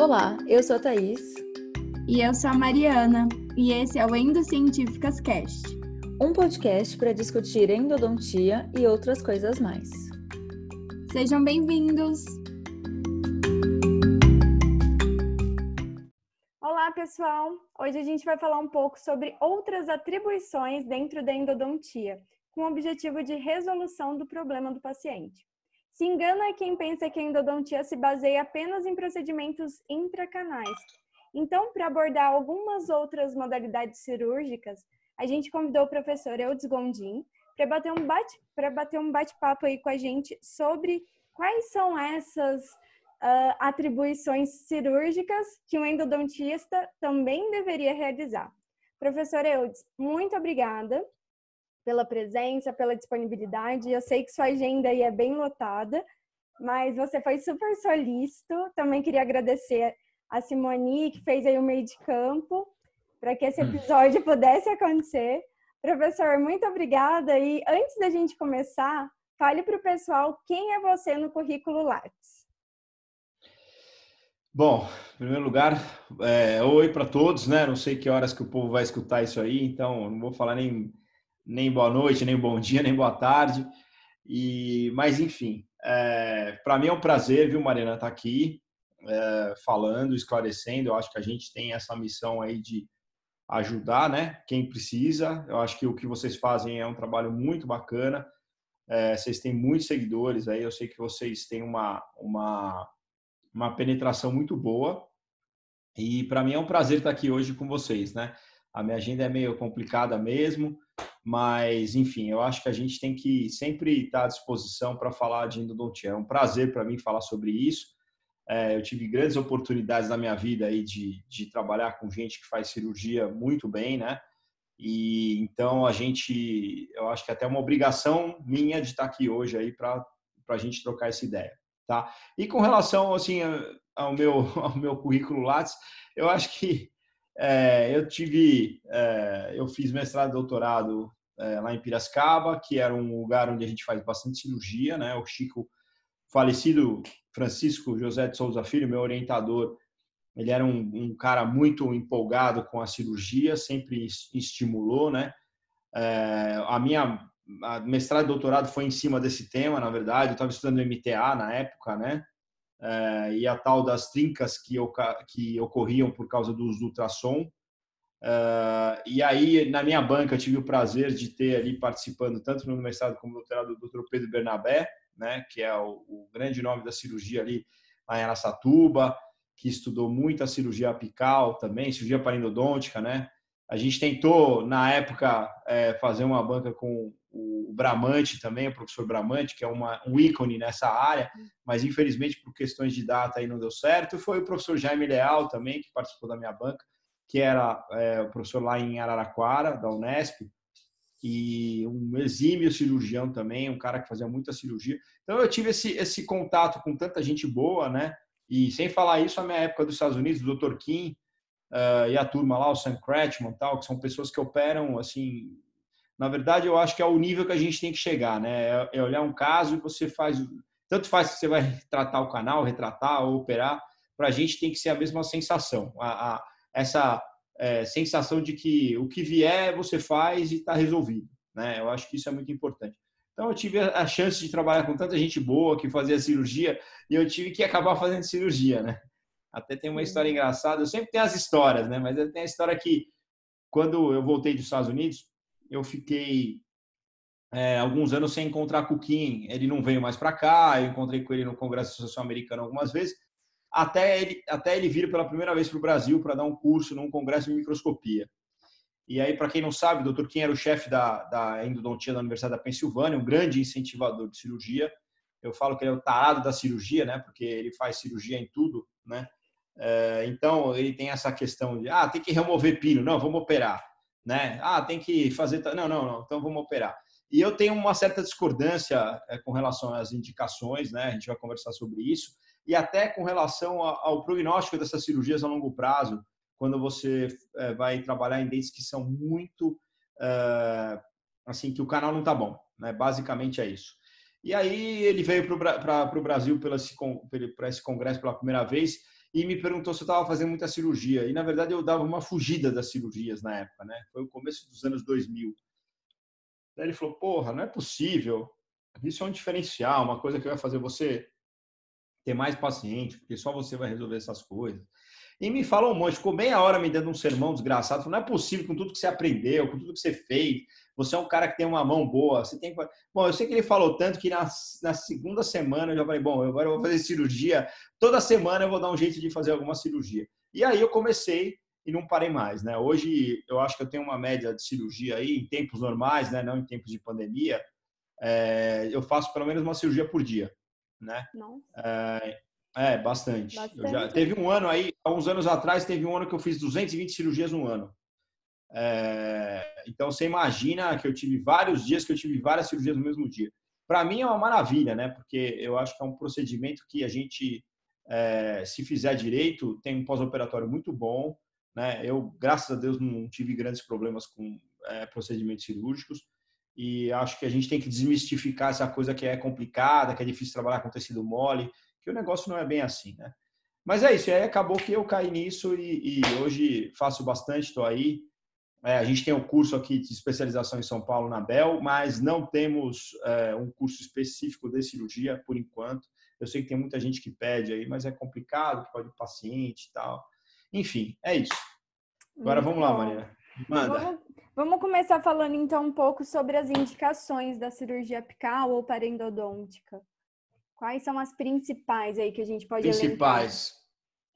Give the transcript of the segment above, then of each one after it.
Olá, eu sou a Thaís. E eu sou a Mariana. E esse é o Endocientíficas Cast um podcast para discutir endodontia e outras coisas mais. Sejam bem-vindos! Olá, pessoal! Hoje a gente vai falar um pouco sobre outras atribuições dentro da endodontia, com o objetivo de resolução do problema do paciente. Se engana quem pensa que a endodontia se baseia apenas em procedimentos intracanais. Então, para abordar algumas outras modalidades cirúrgicas, a gente convidou o professor Eudes Gondim para bater um bate para bater um bate-papo aí com a gente sobre quais são essas uh, atribuições cirúrgicas que um endodontista também deveria realizar. Professor Eudes, muito obrigada pela presença, pela disponibilidade. Eu sei que sua agenda aí é bem lotada, mas você foi super solícito. Também queria agradecer a Simoni, que fez aí o meio de campo, para que esse hum. episódio pudesse acontecer. Professor, muito obrigada. E antes da gente começar, fale para o pessoal quem é você no currículo Lattes. Bom, em primeiro lugar, é, oi para todos, né? Não sei que horas que o povo vai escutar isso aí, então não vou falar nem nem boa noite, nem bom dia, nem boa tarde. E, mas enfim, é, para mim é um prazer, viu, Mariana, estar tá aqui é, falando, esclarecendo. Eu acho que a gente tem essa missão aí de ajudar, né? Quem precisa. Eu acho que o que vocês fazem é um trabalho muito bacana. É, vocês têm muitos seguidores aí. Eu sei que vocês têm uma uma uma penetração muito boa. E para mim é um prazer estar aqui hoje com vocês, né? A minha agenda é meio complicada mesmo, mas, enfim, eu acho que a gente tem que sempre estar à disposição para falar de endodontia. É um prazer para mim falar sobre isso. É, eu tive grandes oportunidades na minha vida aí de, de trabalhar com gente que faz cirurgia muito bem, né? E então a gente, eu acho que é até uma obrigação minha de estar aqui hoje aí para a gente trocar essa ideia, tá? E com relação assim ao meu ao meu currículo Lattes, eu acho que é, eu tive, é, eu fiz mestrado doutorado é, lá em Piracicaba, que era um lugar onde a gente faz bastante cirurgia, né? O Chico, falecido Francisco José de Souza Filho, meu orientador, ele era um, um cara muito empolgado com a cirurgia, sempre estimulou, né? É, a minha a mestrado e doutorado foi em cima desse tema, na verdade. Eu estava estudando MTA na época, né? uh, e a tal das trincas que, que ocorriam por causa do uso do ultrassom. Uh, e aí, na minha banca, eu tive o prazer de ter ali participando, tanto no mestrado como no doutorado, do Dr. Pedro Bernabé, né, que é o, o, grande nome da cirurgia ali lá em Aracatuba, que estudou muito a cirurgia apical também, cirurgia parendodôntica, né? A gente tentou, na época, é, fazer uma banca com o Bramante também, o professor Bramante, que é uma, um ícone nessa área, mas infelizmente por questões de data aí não deu certo. Foi o professor Jaime Leal também, que participou da minha banca, que era é, o professor lá em Araraquara, da Unesp, e um exímio cirurgião também, um cara que fazia muita cirurgia. Então eu tive esse, esse contato com tanta gente boa, né? E sem falar isso, a minha época dos Estados Unidos, o Dr. Kim uh, e a turma lá, o Sam Kretschmann tal, que são pessoas que operam, assim, na verdade, eu acho que é o nível que a gente tem que chegar, né? É, é olhar um caso e você faz, tanto faz que você vai tratar o canal, retratar ou operar, para a gente tem que ser a mesma sensação, a, a essa é, sensação de que o que vier você faz e está resolvido, né? Eu acho que isso é muito importante. Então eu tive a chance de trabalhar com tanta gente boa que fazia cirurgia e eu tive que acabar fazendo cirurgia, né? Até tem uma história engraçada. Eu sempre tenho as histórias, né? Mas tem a história que quando eu voltei dos Estados Unidos eu fiquei é, alguns anos sem encontrar Kim. Ele não veio mais para cá, eu encontrei com ele no Congresso da Associação Americana algumas vezes, até ele, até ele vir pela primeira vez para o Brasil para dar um curso num congresso de microscopia. E aí, para quem não sabe, o Dr. Kim era o chefe da, da endodontia da Universidade da Pensilvânia, um grande incentivador de cirurgia. Eu falo que ele é o tarado da cirurgia, né? Porque ele faz cirurgia em tudo, né? É, então, ele tem essa questão de, ah, tem que remover pino. Não, vamos operar né? Ah, tem que fazer. Não, não, não, então vamos operar. E eu tenho uma certa discordância é, com relação às indicações, né? A gente vai conversar sobre isso. E até com relação ao prognóstico dessas cirurgias a longo prazo, quando você é, vai trabalhar em dentes que são muito. É, assim, que o canal não está bom, né? Basicamente é isso. E aí ele veio para o Brasil para esse, esse congresso pela primeira vez e me perguntou se eu estava fazendo muita cirurgia. E, na verdade, eu dava uma fugida das cirurgias na época, né? Foi o começo dos anos 2000. Daí ele falou, porra, não é possível. Isso é um diferencial, uma coisa que vai fazer você ter mais paciente, porque só você vai resolver essas coisas. E me falou um monte, ficou meia hora me dando um sermão desgraçado. Falou, não é possível com tudo que você aprendeu, com tudo que você fez. Você é um cara que tem uma mão boa. Você tem Bom, eu sei que ele falou tanto que na, na segunda semana eu já falei, bom, agora eu vou fazer cirurgia. Toda semana eu vou dar um jeito de fazer alguma cirurgia. E aí eu comecei e não parei mais, né? Hoje eu acho que eu tenho uma média de cirurgia aí em tempos normais, né? Não em tempos de pandemia. É, eu faço pelo menos uma cirurgia por dia, né? Não. É, é, bastante. bastante. Já, teve um ano aí, há uns anos atrás, teve um ano que eu fiz 220 cirurgias no ano. É, então, você imagina que eu tive vários dias que eu tive várias cirurgias no mesmo dia. Para mim é uma maravilha, né? Porque eu acho que é um procedimento que a gente, é, se fizer direito, tem um pós-operatório muito bom. Né? Eu, graças a Deus, não tive grandes problemas com é, procedimentos cirúrgicos. E acho que a gente tem que desmistificar essa coisa que é complicada, que é difícil trabalhar com tecido mole que o negócio não é bem assim, né? Mas é isso, aí acabou que eu caí nisso e, e hoje faço bastante, estou aí. É, a gente tem um curso aqui de especialização em São Paulo na Bel, mas não temos é, um curso específico de cirurgia por enquanto. Eu sei que tem muita gente que pede aí, mas é complicado, pode paciente e tal. Enfim, é isso. Agora vamos lá, Maria. Manda. Vamos, vamos, começar falando então um pouco sobre as indicações da cirurgia apical ou parendodôntica. Quais são as principais aí que a gente pode Principais. Elencar?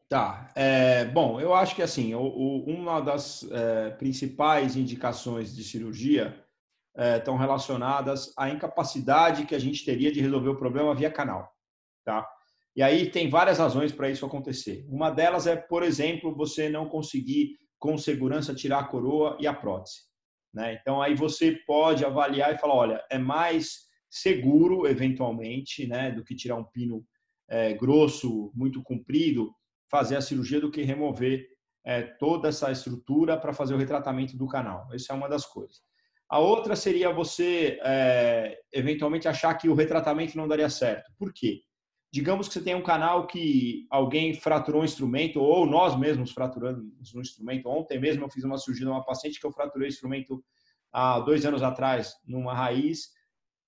Tá. É, bom, eu acho que assim, o, o, uma das é, principais indicações de cirurgia é, estão relacionadas à incapacidade que a gente teria de resolver o problema via canal, tá? E aí tem várias razões para isso acontecer. Uma delas é, por exemplo, você não conseguir com segurança tirar a coroa e a prótese, né? Então aí você pode avaliar e falar, olha, é mais seguro, eventualmente, né, do que tirar um pino é, grosso, muito comprido, fazer a cirurgia do que remover é, toda essa estrutura para fazer o retratamento do canal. Essa é uma das coisas. A outra seria você, é, eventualmente, achar que o retratamento não daria certo. Por quê? Digamos que você tem um canal que alguém fraturou um instrumento, ou nós mesmos fraturamos um instrumento. Ontem mesmo eu fiz uma cirurgia de uma paciente que eu fraturei o instrumento há dois anos atrás, numa raiz,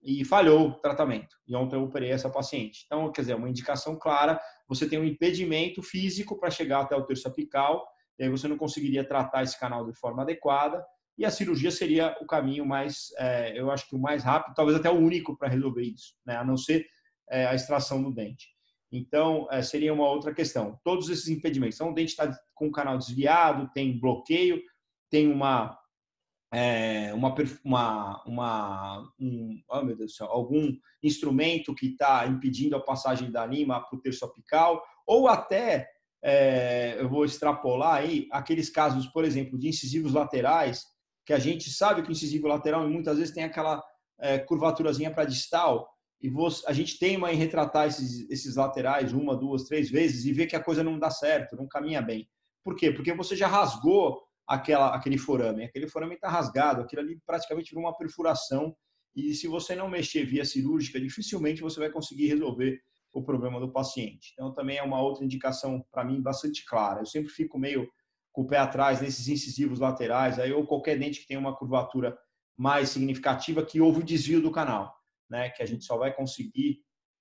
e falhou o tratamento. E ontem eu operei essa paciente. Então, quer dizer, uma indicação clara, você tem um impedimento físico para chegar até o terço apical, e aí você não conseguiria tratar esse canal de forma adequada, e a cirurgia seria o caminho mais, é, eu acho que o mais rápido, talvez até o único para resolver isso, né? a não ser é, a extração do dente. Então, é, seria uma outra questão. Todos esses impedimentos. Então, o dente está com o canal desviado, tem bloqueio, tem uma é, uma, uma, uma um, oh meu Deus do céu, algum instrumento que está impedindo a passagem da lima para o terço apical, ou até, é, eu vou extrapolar aí, aqueles casos, por exemplo, de incisivos laterais, que a gente sabe que o incisivo lateral muitas vezes tem aquela é, curvaturazinha para distal, e você, a gente teima em retratar esses, esses laterais uma, duas, três vezes e ver que a coisa não dá certo, não caminha bem. Por quê? Porque você já rasgou aquela, aquele forame. Aquele forame está rasgado, aquilo ali praticamente virou uma perfuração. E se você não mexer via cirúrgica, dificilmente você vai conseguir resolver o problema do paciente. Então, também é uma outra indicação, para mim, bastante clara. Eu sempre fico meio com o pé atrás nesses incisivos laterais, aí, ou qualquer dente que tenha uma curvatura mais significativa, que houve o desvio do canal, né? que a gente só vai conseguir,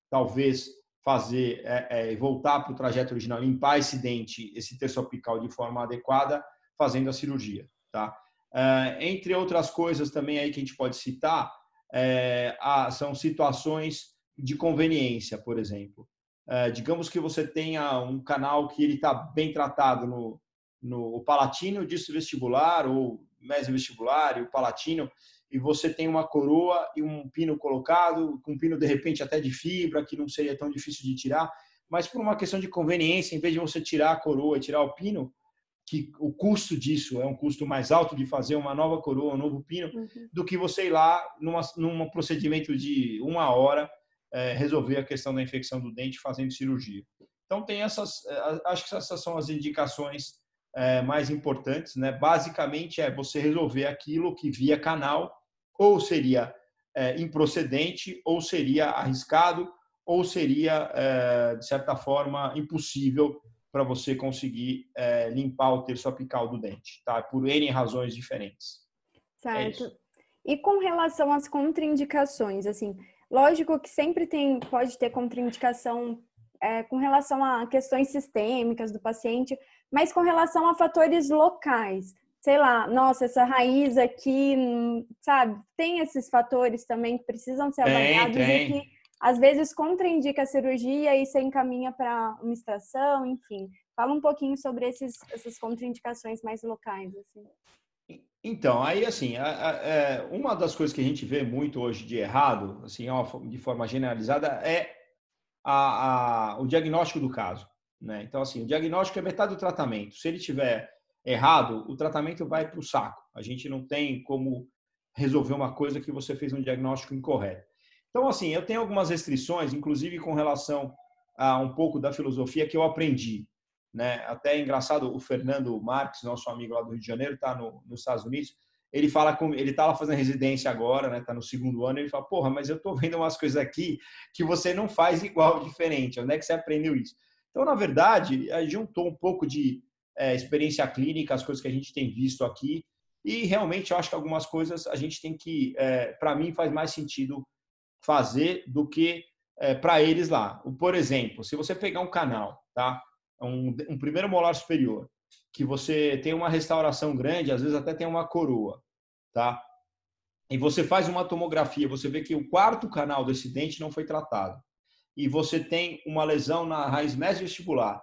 talvez, fazer, é, é, voltar para o trajeto original, limpar esse dente, esse terço apical de forma adequada, fazendo a cirurgia, tá? É, entre outras coisas também aí que a gente pode citar, é, são situações de conveniência, por exemplo. É, digamos que você tenha um canal que ele está bem tratado no, no palatino, disto vestibular ou mesovestibular e o palatino, e você tem uma coroa e um pino colocado, com um pino de repente até de fibra, que não seria tão difícil de tirar, mas por uma questão de conveniência, em vez de você tirar a coroa e tirar o pino, que o custo disso é um custo mais alto de fazer uma nova coroa, um novo pino, uhum. do que você ir lá numa, num procedimento de uma hora é, resolver a questão da infecção do dente fazendo cirurgia. Então tem essas, é, acho que essas são as indicações é, mais importantes, né? Basicamente é você resolver aquilo que via canal ou seria é, improcedente, ou seria arriscado, ou seria é, de certa forma impossível para você conseguir é, limpar o terço apical do dente, tá? Por N razões diferentes. É certo. E com relação às contraindicações, assim, lógico que sempre tem, pode ter contraindicação é, com relação a questões sistêmicas do paciente, mas com relação a fatores locais. Sei lá, nossa, essa raiz aqui, sabe, tem esses fatores também que precisam ser avaliados tem, tem. e que às vezes contraindica a cirurgia e você encaminha para uma extração, enfim. Fala um pouquinho sobre esses, essas contraindicações mais locais. Assim. Então, aí assim, a, a, é, uma das coisas que a gente vê muito hoje de errado, assim, de forma generalizada, é a, o diagnóstico do caso. Né? Então, assim, o diagnóstico é metade do tratamento. Se ele tiver errado, o tratamento vai para o saco. A gente não tem como resolver uma coisa que você fez um diagnóstico incorreto. Então, assim, eu tenho algumas restrições, inclusive com relação a um pouco da filosofia que eu aprendi. Né? Até é engraçado, o Fernando Marques, nosso amigo lá do Rio de Janeiro, está no, nos Estados Unidos. Ele fala com, ele está lá fazendo residência agora, né? Está no segundo ano. Ele fala, porra, mas eu estou vendo umas coisas aqui que você não faz igual, diferente. Onde é que você aprendeu isso? Então, na verdade, juntou um pouco de é, experiência clínica, as coisas que a gente tem visto aqui, e realmente eu acho que algumas coisas a gente tem que, é, para mim, faz mais sentido fazer do que é, para eles lá. Por exemplo, se você pegar um canal, tá? um, um primeiro molar superior, que você tem uma restauração grande, às vezes até tem uma coroa, tá? E você faz uma tomografia, você vê que o quarto canal desse dente não foi tratado. E você tem uma lesão na raiz mesovestibular.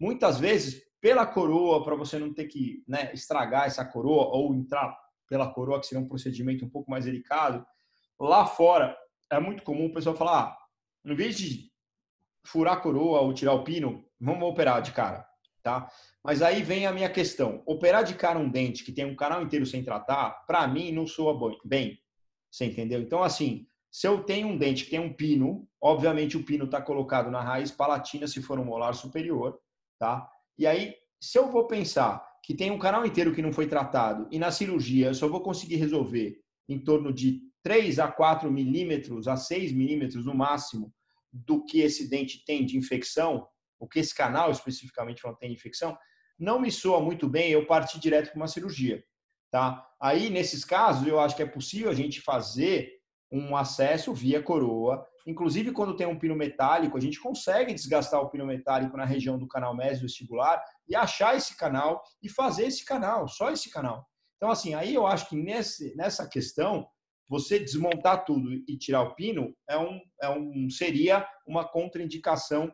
Muitas vezes, pela coroa, para você não ter que né, estragar essa coroa ou entrar pela coroa, que seria um procedimento um pouco mais delicado, lá fora é muito comum o pessoal falar, ah, em vez de furar a coroa ou tirar o pino, vamos operar de cara, tá? Mas aí vem a minha questão. Operar de cara um dente que tem um canal inteiro sem tratar, para mim não soa bem. Você entendeu? Então, assim, se eu tenho um dente que tem um pino, obviamente o pino está colocado na raiz palatina se for um molar superior, tá? E aí, se eu vou pensar que tem um canal inteiro que não foi tratado e na cirurgia eu só vou conseguir resolver em torno de 3 a 4 milímetros a 6 milímetros no máximo do que esse dente tem de infecção, o que esse canal especificamente tem de infecção, não me soa muito bem eu partir direto para uma cirurgia. Tá? Aí, nesses casos, eu acho que é possível a gente fazer um acesso via coroa. Inclusive, quando tem um pino metálico, a gente consegue desgastar o pino metálico na região do canal mesovestibular e achar esse canal e fazer esse canal, só esse canal. Então, assim, aí eu acho que nesse, nessa questão, você desmontar tudo e tirar o pino é um, é um seria uma contraindicação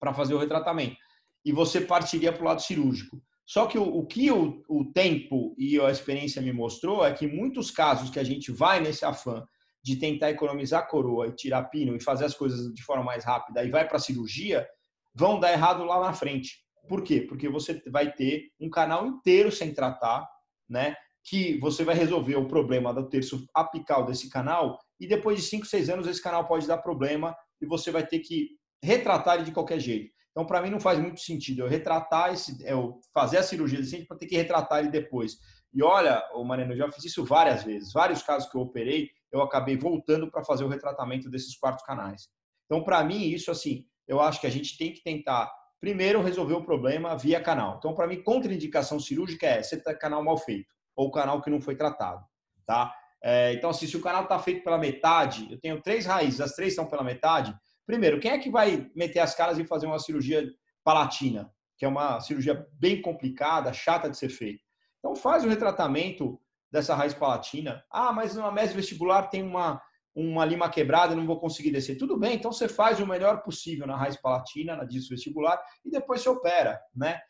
para fazer o retratamento. E você partiria para o lado cirúrgico. Só que o, o que o, o, tempo e a experiência me mostrou é que muitos casos que a gente vai nesse afã de tentar economizar coroa e tirar pino e fazer as coisas de forma mais rápida e vai para a cirurgia, vão dar errado lá na frente. Por quê? Porque você vai ter um canal inteiro sem tratar, né? que você vai resolver o problema do terço apical desse canal e depois de 5, 6 anos esse canal pode dar problema e você vai ter que retratar ele de qualquer jeito. Então, para mim, não faz muito sentido eu retratar esse, eu fazer a cirurgia decente para ter que retratar ele depois. E olha, o Mariano, eu já fiz isso várias vezes. Vários casos que eu operei, eu acabei voltando para fazer o retratamento desses quartos canais. Então, para mim, isso assim, eu acho que a gente tem que tentar primeiro resolver o problema via canal. Então, para mim, contraindicação cirúrgica é você ter canal mal feito ou canal que não foi tratado, tá? É, então, assim, se o canal está feito pela metade, eu tenho três raízes, as três estão pela metade. Primeiro, quem é que vai meter as caras e fazer uma cirurgia palatina, que é uma cirurgia bem complicada, chata de ser feita? Então, faz o retratamento dessa raiz palatina. Ah, mas numa mesa vestibular tem uma, uma lima quebrada, não vou conseguir descer. Tudo bem, então você faz o melhor possível na raiz palatina, na disco vestibular, e depois você opera, né?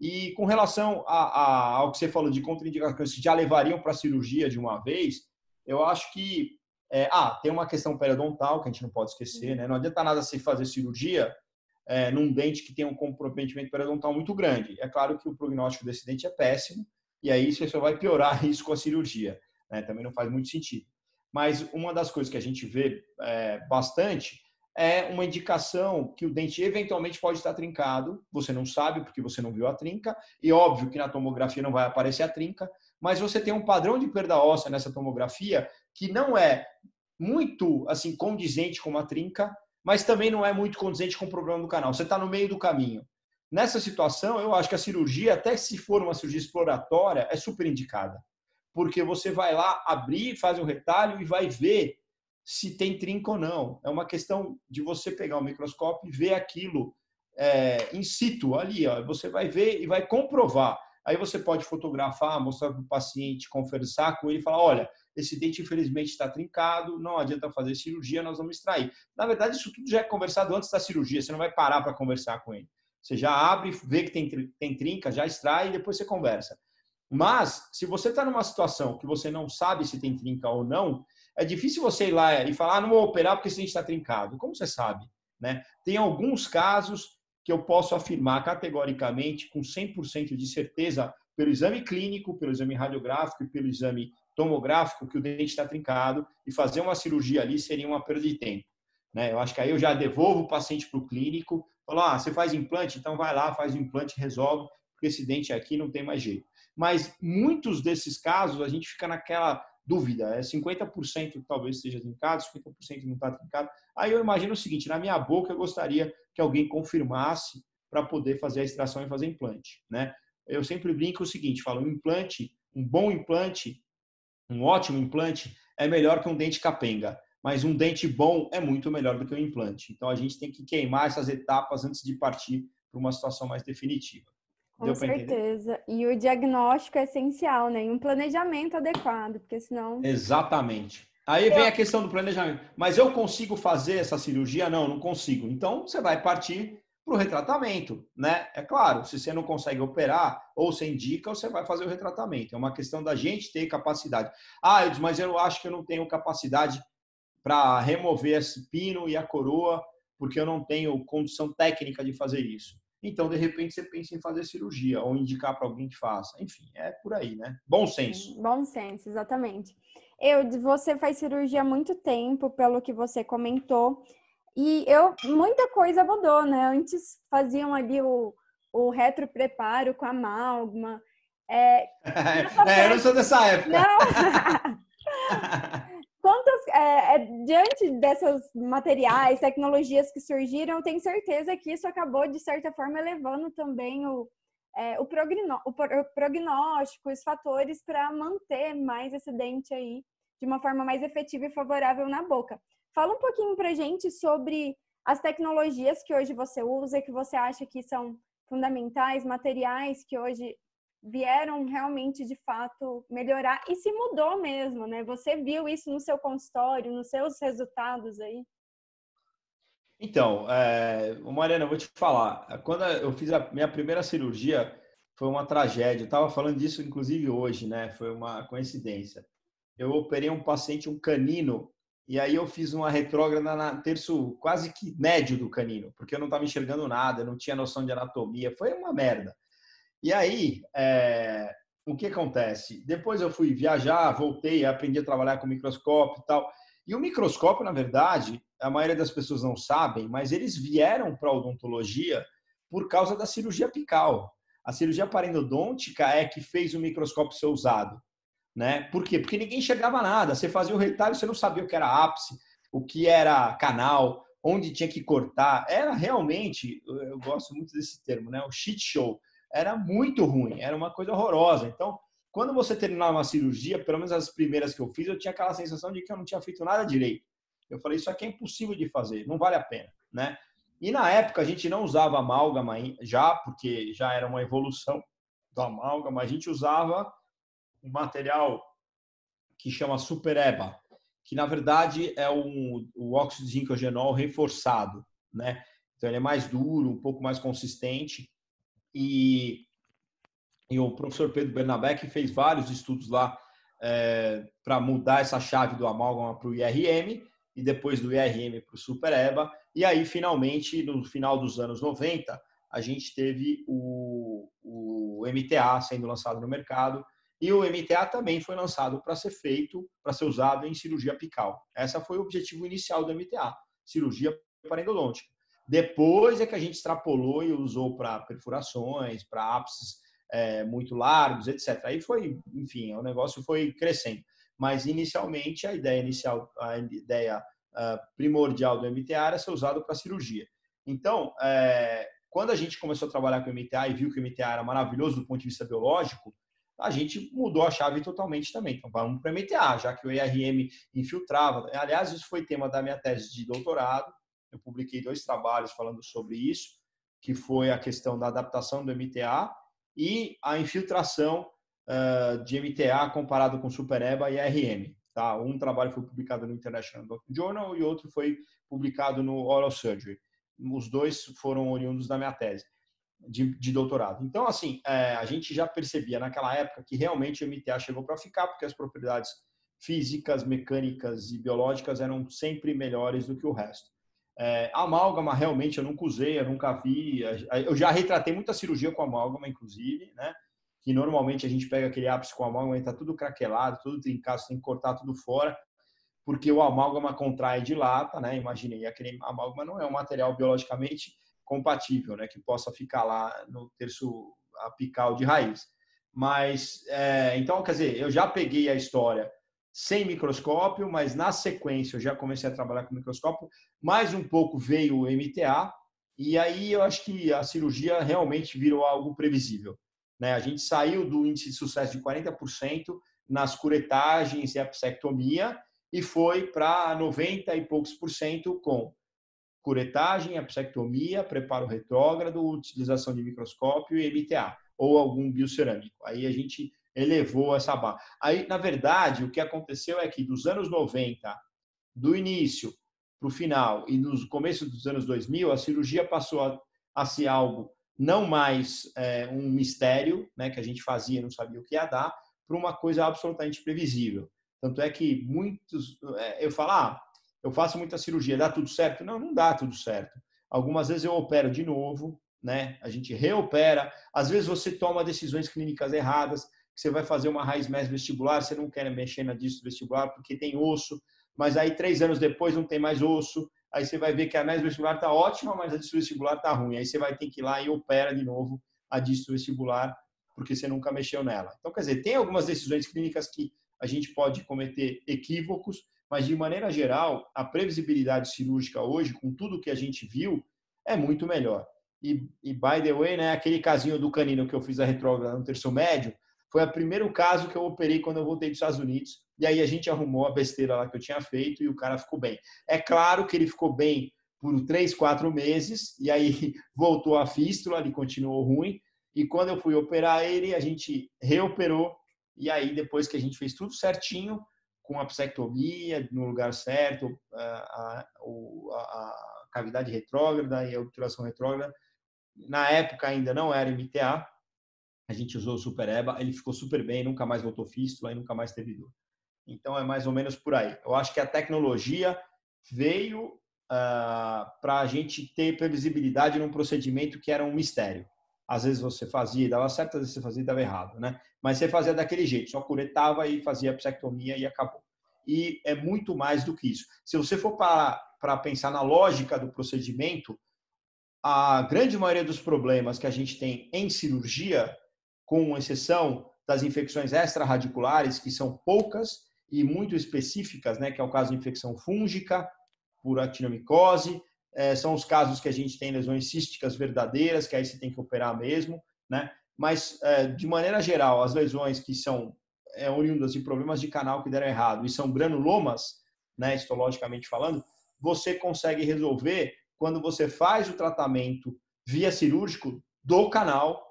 E com relação a, a, ao que você falou de contraindicações que já levariam para a cirurgia de uma vez, eu acho que é, ah, tem uma questão periodontal que a gente não pode esquecer, né? Não adianta nada se fazer cirurgia é, num dente que tem um comprometimento periodontal muito grande. É claro que o prognóstico desse dente é péssimo e aí você só vai piorar isso com a cirurgia. Né? Também não faz muito sentido. Mas uma das coisas que a gente vê é, bastante é uma indicação que o dente eventualmente pode estar trincado. Você não sabe porque você não viu a trinca, e óbvio que na tomografia não vai aparecer a trinca, mas você tem um padrão de perda óssea nessa tomografia que não é muito assim condizente com a trinca, mas também não é muito condizente com o problema do canal. Você está no meio do caminho. Nessa situação, eu acho que a cirurgia, até se for uma cirurgia exploratória, é super indicada. Porque você vai lá abrir, faz um retalho e vai ver se tem trinca ou não. É uma questão de você pegar o microscópio e ver aquilo é, in situ, ali. Ó. Você vai ver e vai comprovar. Aí você pode fotografar, mostrar para o paciente, conversar com ele e falar: olha, esse dente infelizmente está trincado, não adianta fazer cirurgia, nós vamos extrair. Na verdade, isso tudo já é conversado antes da cirurgia, você não vai parar para conversar com ele. Você já abre, vê que tem, tem trinca, já extrai e depois você conversa. Mas, se você está numa situação que você não sabe se tem trinca ou não, é difícil você ir lá e falar, ah, não vou operar porque esse dente está trincado. Como você sabe? Né? Tem alguns casos que eu posso afirmar categoricamente, com 100% de certeza, pelo exame clínico, pelo exame radiográfico e pelo exame tomográfico, que o dente está trincado e fazer uma cirurgia ali seria uma perda de tempo. Né? Eu acho que aí eu já devolvo o paciente para o clínico, falo, ah, você faz implante? Então vai lá, faz o implante, resolve, porque esse dente aqui não tem mais jeito. Mas muitos desses casos a gente fica naquela dúvida, é 50% talvez esteja trincado, 50% não está trincado. Aí eu imagino o seguinte, na minha boca eu gostaria que alguém confirmasse para poder fazer a extração e fazer implante, né? Eu sempre brinco o seguinte, falo, um implante, um bom implante, um ótimo implante é melhor que um dente capenga, mas um dente bom é muito melhor do que um implante. Então a gente tem que queimar essas etapas antes de partir para uma situação mais definitiva. Com Deu certeza. E o diagnóstico é essencial, né? E um planejamento adequado, porque senão. Exatamente. Aí vem a questão do planejamento. Mas eu consigo fazer essa cirurgia? Não, não consigo. Então você vai partir para o retratamento, né? É claro, se você não consegue operar, ou você indica, ou você vai fazer o retratamento. É uma questão da gente ter capacidade. Ah, mas eu acho que eu não tenho capacidade para remover esse pino e a coroa, porque eu não tenho condição técnica de fazer isso. Então, de repente, você pensa em fazer cirurgia ou indicar para alguém que faça. Enfim, é por aí, né? Bom senso. Bom senso, exatamente. Eu, você faz cirurgia há muito tempo, pelo que você comentou. E eu, muita coisa mudou, né? Antes faziam ali o, o retropreparo com amálgama. É, é, eu não sou dessa época. Não. É, é, diante dessas materiais, tecnologias que surgiram, eu tenho certeza que isso acabou, de certa forma, elevando também o, é, o, o, prognóstico, os fatores para manter mais esse dente aí de uma forma mais efetiva e favorável na boca. Fala um pouquinho para gente sobre as tecnologias que hoje você usa, que você acha que são fundamentais, materiais que hoje vieram realmente de fato melhorar e se mudou mesmo, né? Você viu isso no seu consultório, nos seus resultados aí? Então, é, Mariana, eu vou te falar. Quando eu fiz a minha primeira cirurgia, foi uma tragédia. Eu estava falando disso, inclusive, hoje, né? Foi uma coincidência. Eu operei um paciente, um canino, e aí eu fiz uma retrógrada na terço quase que médio do canino, porque eu não estava enxergando nada, não tinha noção de anatomia. Foi uma merda. E aí, é, o que acontece? Depois eu fui viajar, voltei, aprendi a trabalhar com microscópio e tal. E o microscópio, na verdade, a maioria das pessoas não sabem, mas eles vieram para a odontologia por causa da cirurgia apical. A cirurgia parendodôntica é que fez o microscópio ser usado. Né? Por quê? Porque ninguém enxergava nada. Você fazia o retalho, você não sabia o que era ápice, o que era canal, onde tinha que cortar. Era realmente, eu gosto muito desse termo, né? o shit show era muito ruim, era uma coisa horrorosa. Então, quando você terminava uma cirurgia, pelo menos as primeiras que eu fiz, eu tinha aquela sensação de que eu não tinha feito nada direito. Eu falei, isso aqui é impossível de fazer, não vale a pena, né? E na época a gente não usava amálgama já, porque já era uma evolução do amálgama, a gente usava um material que chama Supereba, que na verdade é um, o óxido de zincogenol reforçado, né? Então ele é mais duro, um pouco mais consistente e, e o professor Pedro Bernabé fez vários estudos lá é, para mudar essa chave do amálgama para o IRM e depois do IRM para o SuperEBA. E aí, finalmente, no final dos anos 90, a gente teve o, o MTA sendo lançado no mercado e o MTA também foi lançado para ser feito, para ser usado em cirurgia apical. Essa foi o objetivo inicial do MTA, cirurgia parendodôntica. Depois é que a gente extrapolou e usou para perfurações, para ápices é, muito largos, etc. Aí foi, enfim, o negócio foi crescendo. Mas inicialmente a ideia inicial, a ideia uh, primordial do MTA era ser usado para cirurgia. Então, é, quando a gente começou a trabalhar com o MTA e viu que o MTA era maravilhoso do ponto de vista biológico, a gente mudou a chave totalmente também. Então, vamos para o MTA, já que o ERM infiltrava. Aliás, isso foi tema da minha tese de doutorado. Eu publiquei dois trabalhos falando sobre isso, que foi a questão da adaptação do MTA e a infiltração uh, de MTA comparado com SuperEBA e ERM. Tá? Um trabalho foi publicado no International Journal e outro foi publicado no Oral Surgery. Os dois foram oriundos da minha tese de, de doutorado. Então, assim, é, a gente já percebia naquela época que realmente o MTA chegou para ficar, porque as propriedades físicas, mecânicas e biológicas eram sempre melhores do que o resto. É, amálgama, realmente, eu nunca usei, eu nunca vi. Eu já retratei muita cirurgia com amálgama, inclusive, né? Que normalmente a gente pega aquele ápice com amálgama e está tudo craquelado, tudo trincado, você tem que cortar tudo fora, porque o amálgama contrai de lata, né? Imaginei, aquele amálgama não é um material biologicamente compatível, né, que possa ficar lá no terço apical de raiz. Mas, é, então, quer dizer, eu já peguei a história sem microscópio, mas na sequência eu já comecei a trabalhar com microscópio. Mais um pouco veio o MTA, e aí eu acho que a cirurgia realmente virou algo previsível. Né? A gente saiu do índice de sucesso de 40% nas curetagens e apsectomia e foi para 90 e poucos por cento com curetagem, apsectomia, preparo retrógrado, utilização de microscópio e MTA, ou algum biocerâmico. Aí a gente elevou essa barra. Aí, na verdade, o que aconteceu é que dos anos 90, do início para o final e no começo dos anos 2000, a cirurgia passou a, a ser algo não mais é, um mistério, né, que a gente fazia não sabia o que ia dar, para uma coisa absolutamente previsível. Tanto é que muitos, é, eu falo, ah, eu faço muita cirurgia, dá tudo certo? Não, não dá tudo certo. Algumas vezes eu opero de novo, né? A gente reopera. Às vezes você toma decisões clínicas erradas, você vai fazer uma raiz mais vestibular, você não quer mexer na disto vestibular porque tem osso, mas aí três anos depois não tem mais osso, aí você vai ver que a mais vestibular está ótima, mas a disto vestibular está ruim. Aí você vai ter que ir lá e opera de novo a disto vestibular porque você nunca mexeu nela. Então, quer dizer, tem algumas decisões clínicas que a gente pode cometer equívocos, mas de maneira geral, a previsibilidade cirúrgica hoje, com tudo que a gente viu, é muito melhor. E, e by the way, né, aquele casinho do canino que eu fiz a retrógrada no terço médio, foi o primeiro caso que eu operei quando eu voltei dos Estados Unidos. E aí a gente arrumou a besteira lá que eu tinha feito e o cara ficou bem. É claro que ele ficou bem por três, quatro meses, e aí voltou a fístula, ele continuou ruim. E quando eu fui operar ele, a gente reoperou. E aí, depois que a gente fez tudo certinho, com a psectomia no lugar certo, a, a, a cavidade retrógrada e a obturação retrógrada. Na época ainda não era MTA, a gente usou o SuperEBA, ele ficou super bem, nunca mais voltou fístula e nunca mais teve dor. Então é mais ou menos por aí. Eu acho que a tecnologia veio uh, ah, para a gente ter previsibilidade num procedimento que era um mistério. Às vezes você fazia e dava certo, às vezes você fazia e dava errado, né? Mas você fazia daquele jeito, só curetava e fazia a psectomia e acabou. E é muito mais do que isso. Se você for para pensar na lógica do procedimento, a grande maioria dos problemas que a gente tem em cirurgia, com exceção das infecções extraradiculares, que são poucas e muito específicas, né, que é o caso de infecção fúngica por actinomicose, é, são os casos que a gente tem lesões císticas verdadeiras, que aí você tem que operar mesmo, né? Mas, é, de maneira geral, as lesões que são é, oriundas de problemas de canal que deram errado e são granulomas, né, histologicamente falando, você consegue resolver quando você faz o tratamento via cirúrgico do canal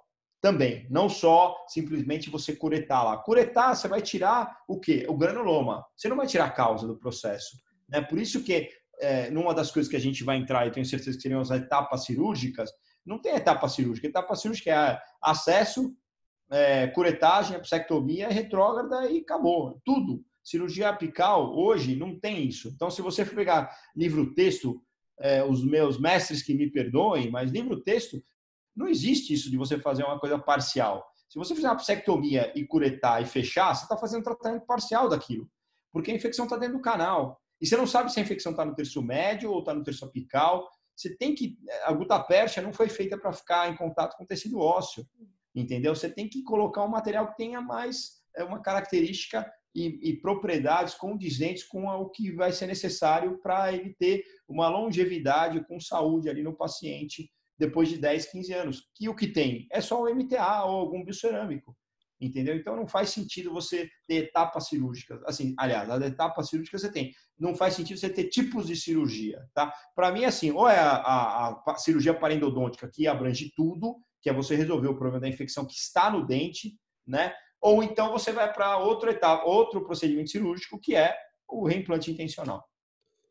também, não só simplesmente você curetar lá. Curetar, você vai tirar o quê? O granuloma. Você não vai tirar a causa do processo. Né? Por isso que é, numa das coisas que a gente vai entrar, e tenho certeza que seriam as etapas cirúrgicas, não tem etapa cirúrgica. Etapa cirúrgica é acesso, é, curetagem, apsectomia, retrógrada e acabou. Tudo. Cirurgia apical, hoje, não tem isso. Então, se você pegar livro-texto, é, os meus mestres que me perdoem, mas livro-texto, não existe isso de você fazer uma coisa parcial. Se você fizer uma apsectomia e curetar e fechar, você está fazendo um tratamento parcial daquilo. Porque a infecção está dentro do canal. E você não sabe se a infecção está no terço médio ou está no terço apical. Você tem que. A gutapérsia não foi feita para ficar em contato com tecido ósseo, entendeu? Você tem que colocar um material que tenha mais é, uma característica e, e propriedades condizentes com o que vai ser necessário para ele ter uma longevidade com saúde ali no paciente depois de 10, 15 anos. Que o que tem é só o MTA ou algum biocerâmico. Entendeu? Então não faz sentido você ter etapas cirúrgicas. Assim, aliás, as etapas cirúrgicas você tem. Não faz sentido você ter tipos de cirurgia, tá? Para mim, assim, ou é a, a, a cirurgia parendodôntica que abrange tudo, que é você resolver o problema da infecção que está no dente, né? Ou então você vai para outra etapa, outro procedimento cirúrgico que é o reimplante intencional.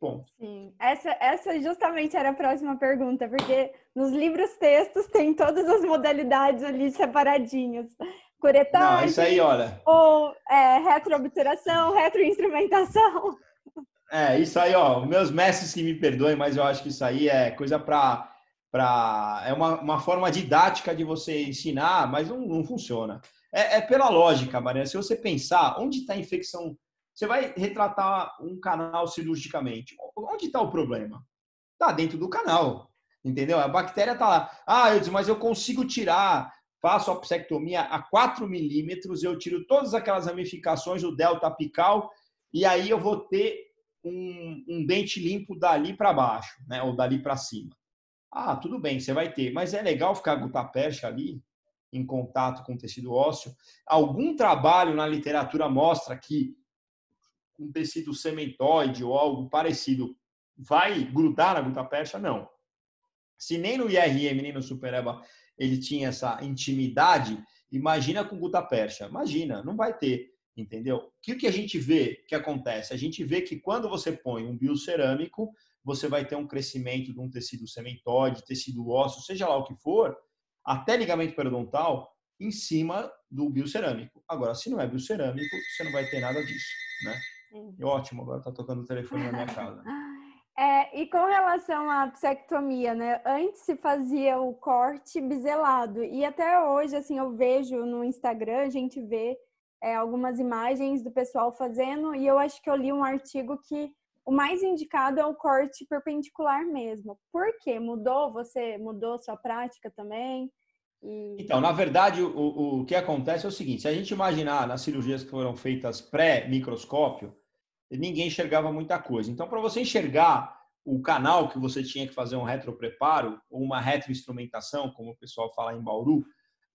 Bom. Sim, essa, essa justamente era a próxima pergunta, porque nos livros textos tem todas as modalidades ali separadinhas. Curetagem. Não, isso aí, olha. Ou é, retroobturação, retroinstrumentação. É, isso aí, ó. Meus mestres que me perdoem, mas eu acho que isso aí é coisa para. Pra, é uma, uma forma didática de você ensinar, mas não, não funciona. É, é pela lógica, Mariana. Se você pensar, onde está a infecção você vai retratar um canal cirurgicamente. Onde está o problema? Está dentro do canal, entendeu? A bactéria está lá. Ah, eu disse, mas eu consigo tirar, faço a psectomia a 4 milímetros, eu tiro todas aquelas ramificações do delta apical e aí eu vou ter um, um dente limpo dali para baixo, né? Ou dali para cima. Ah, tudo bem, você vai ter, mas é legal ficar gutapercha ali em contato com tecido ósseo. Algum trabalho na literatura mostra que um tecido sementoide ou algo parecido vai grudar na gutapercha? Não. Se nem no IRM, nem no Supereba ele tinha essa intimidade, imagina com gutapercha. Imagina, não vai ter, entendeu? O que, que a gente vê que acontece? A gente vê que quando você põe um biocerâmico, você vai ter um crescimento de um tecido sementoide, tecido ósseo, seja lá o que for, até ligamento periodontal, em cima do biocerâmico. Agora, se não é biocerâmico, você não vai ter nada disso, né? Ótimo, agora tá tocando o telefone na minha casa. É, e com relação à psectomia, né? Antes se fazia o corte biselado e até hoje, assim, eu vejo no Instagram, a gente vê é, algumas imagens do pessoal fazendo e eu acho que eu li um artigo que o mais indicado é o corte perpendicular mesmo. Por quê? Mudou? Você mudou sua prática também? E... Então, na verdade, o, o que acontece é o seguinte: se a gente imaginar nas cirurgias que foram feitas pré-microscópio, ninguém enxergava muita coisa. Então, para você enxergar o canal que você tinha que fazer um retropreparo ou uma retroinstrumentação, como o pessoal fala em Bauru,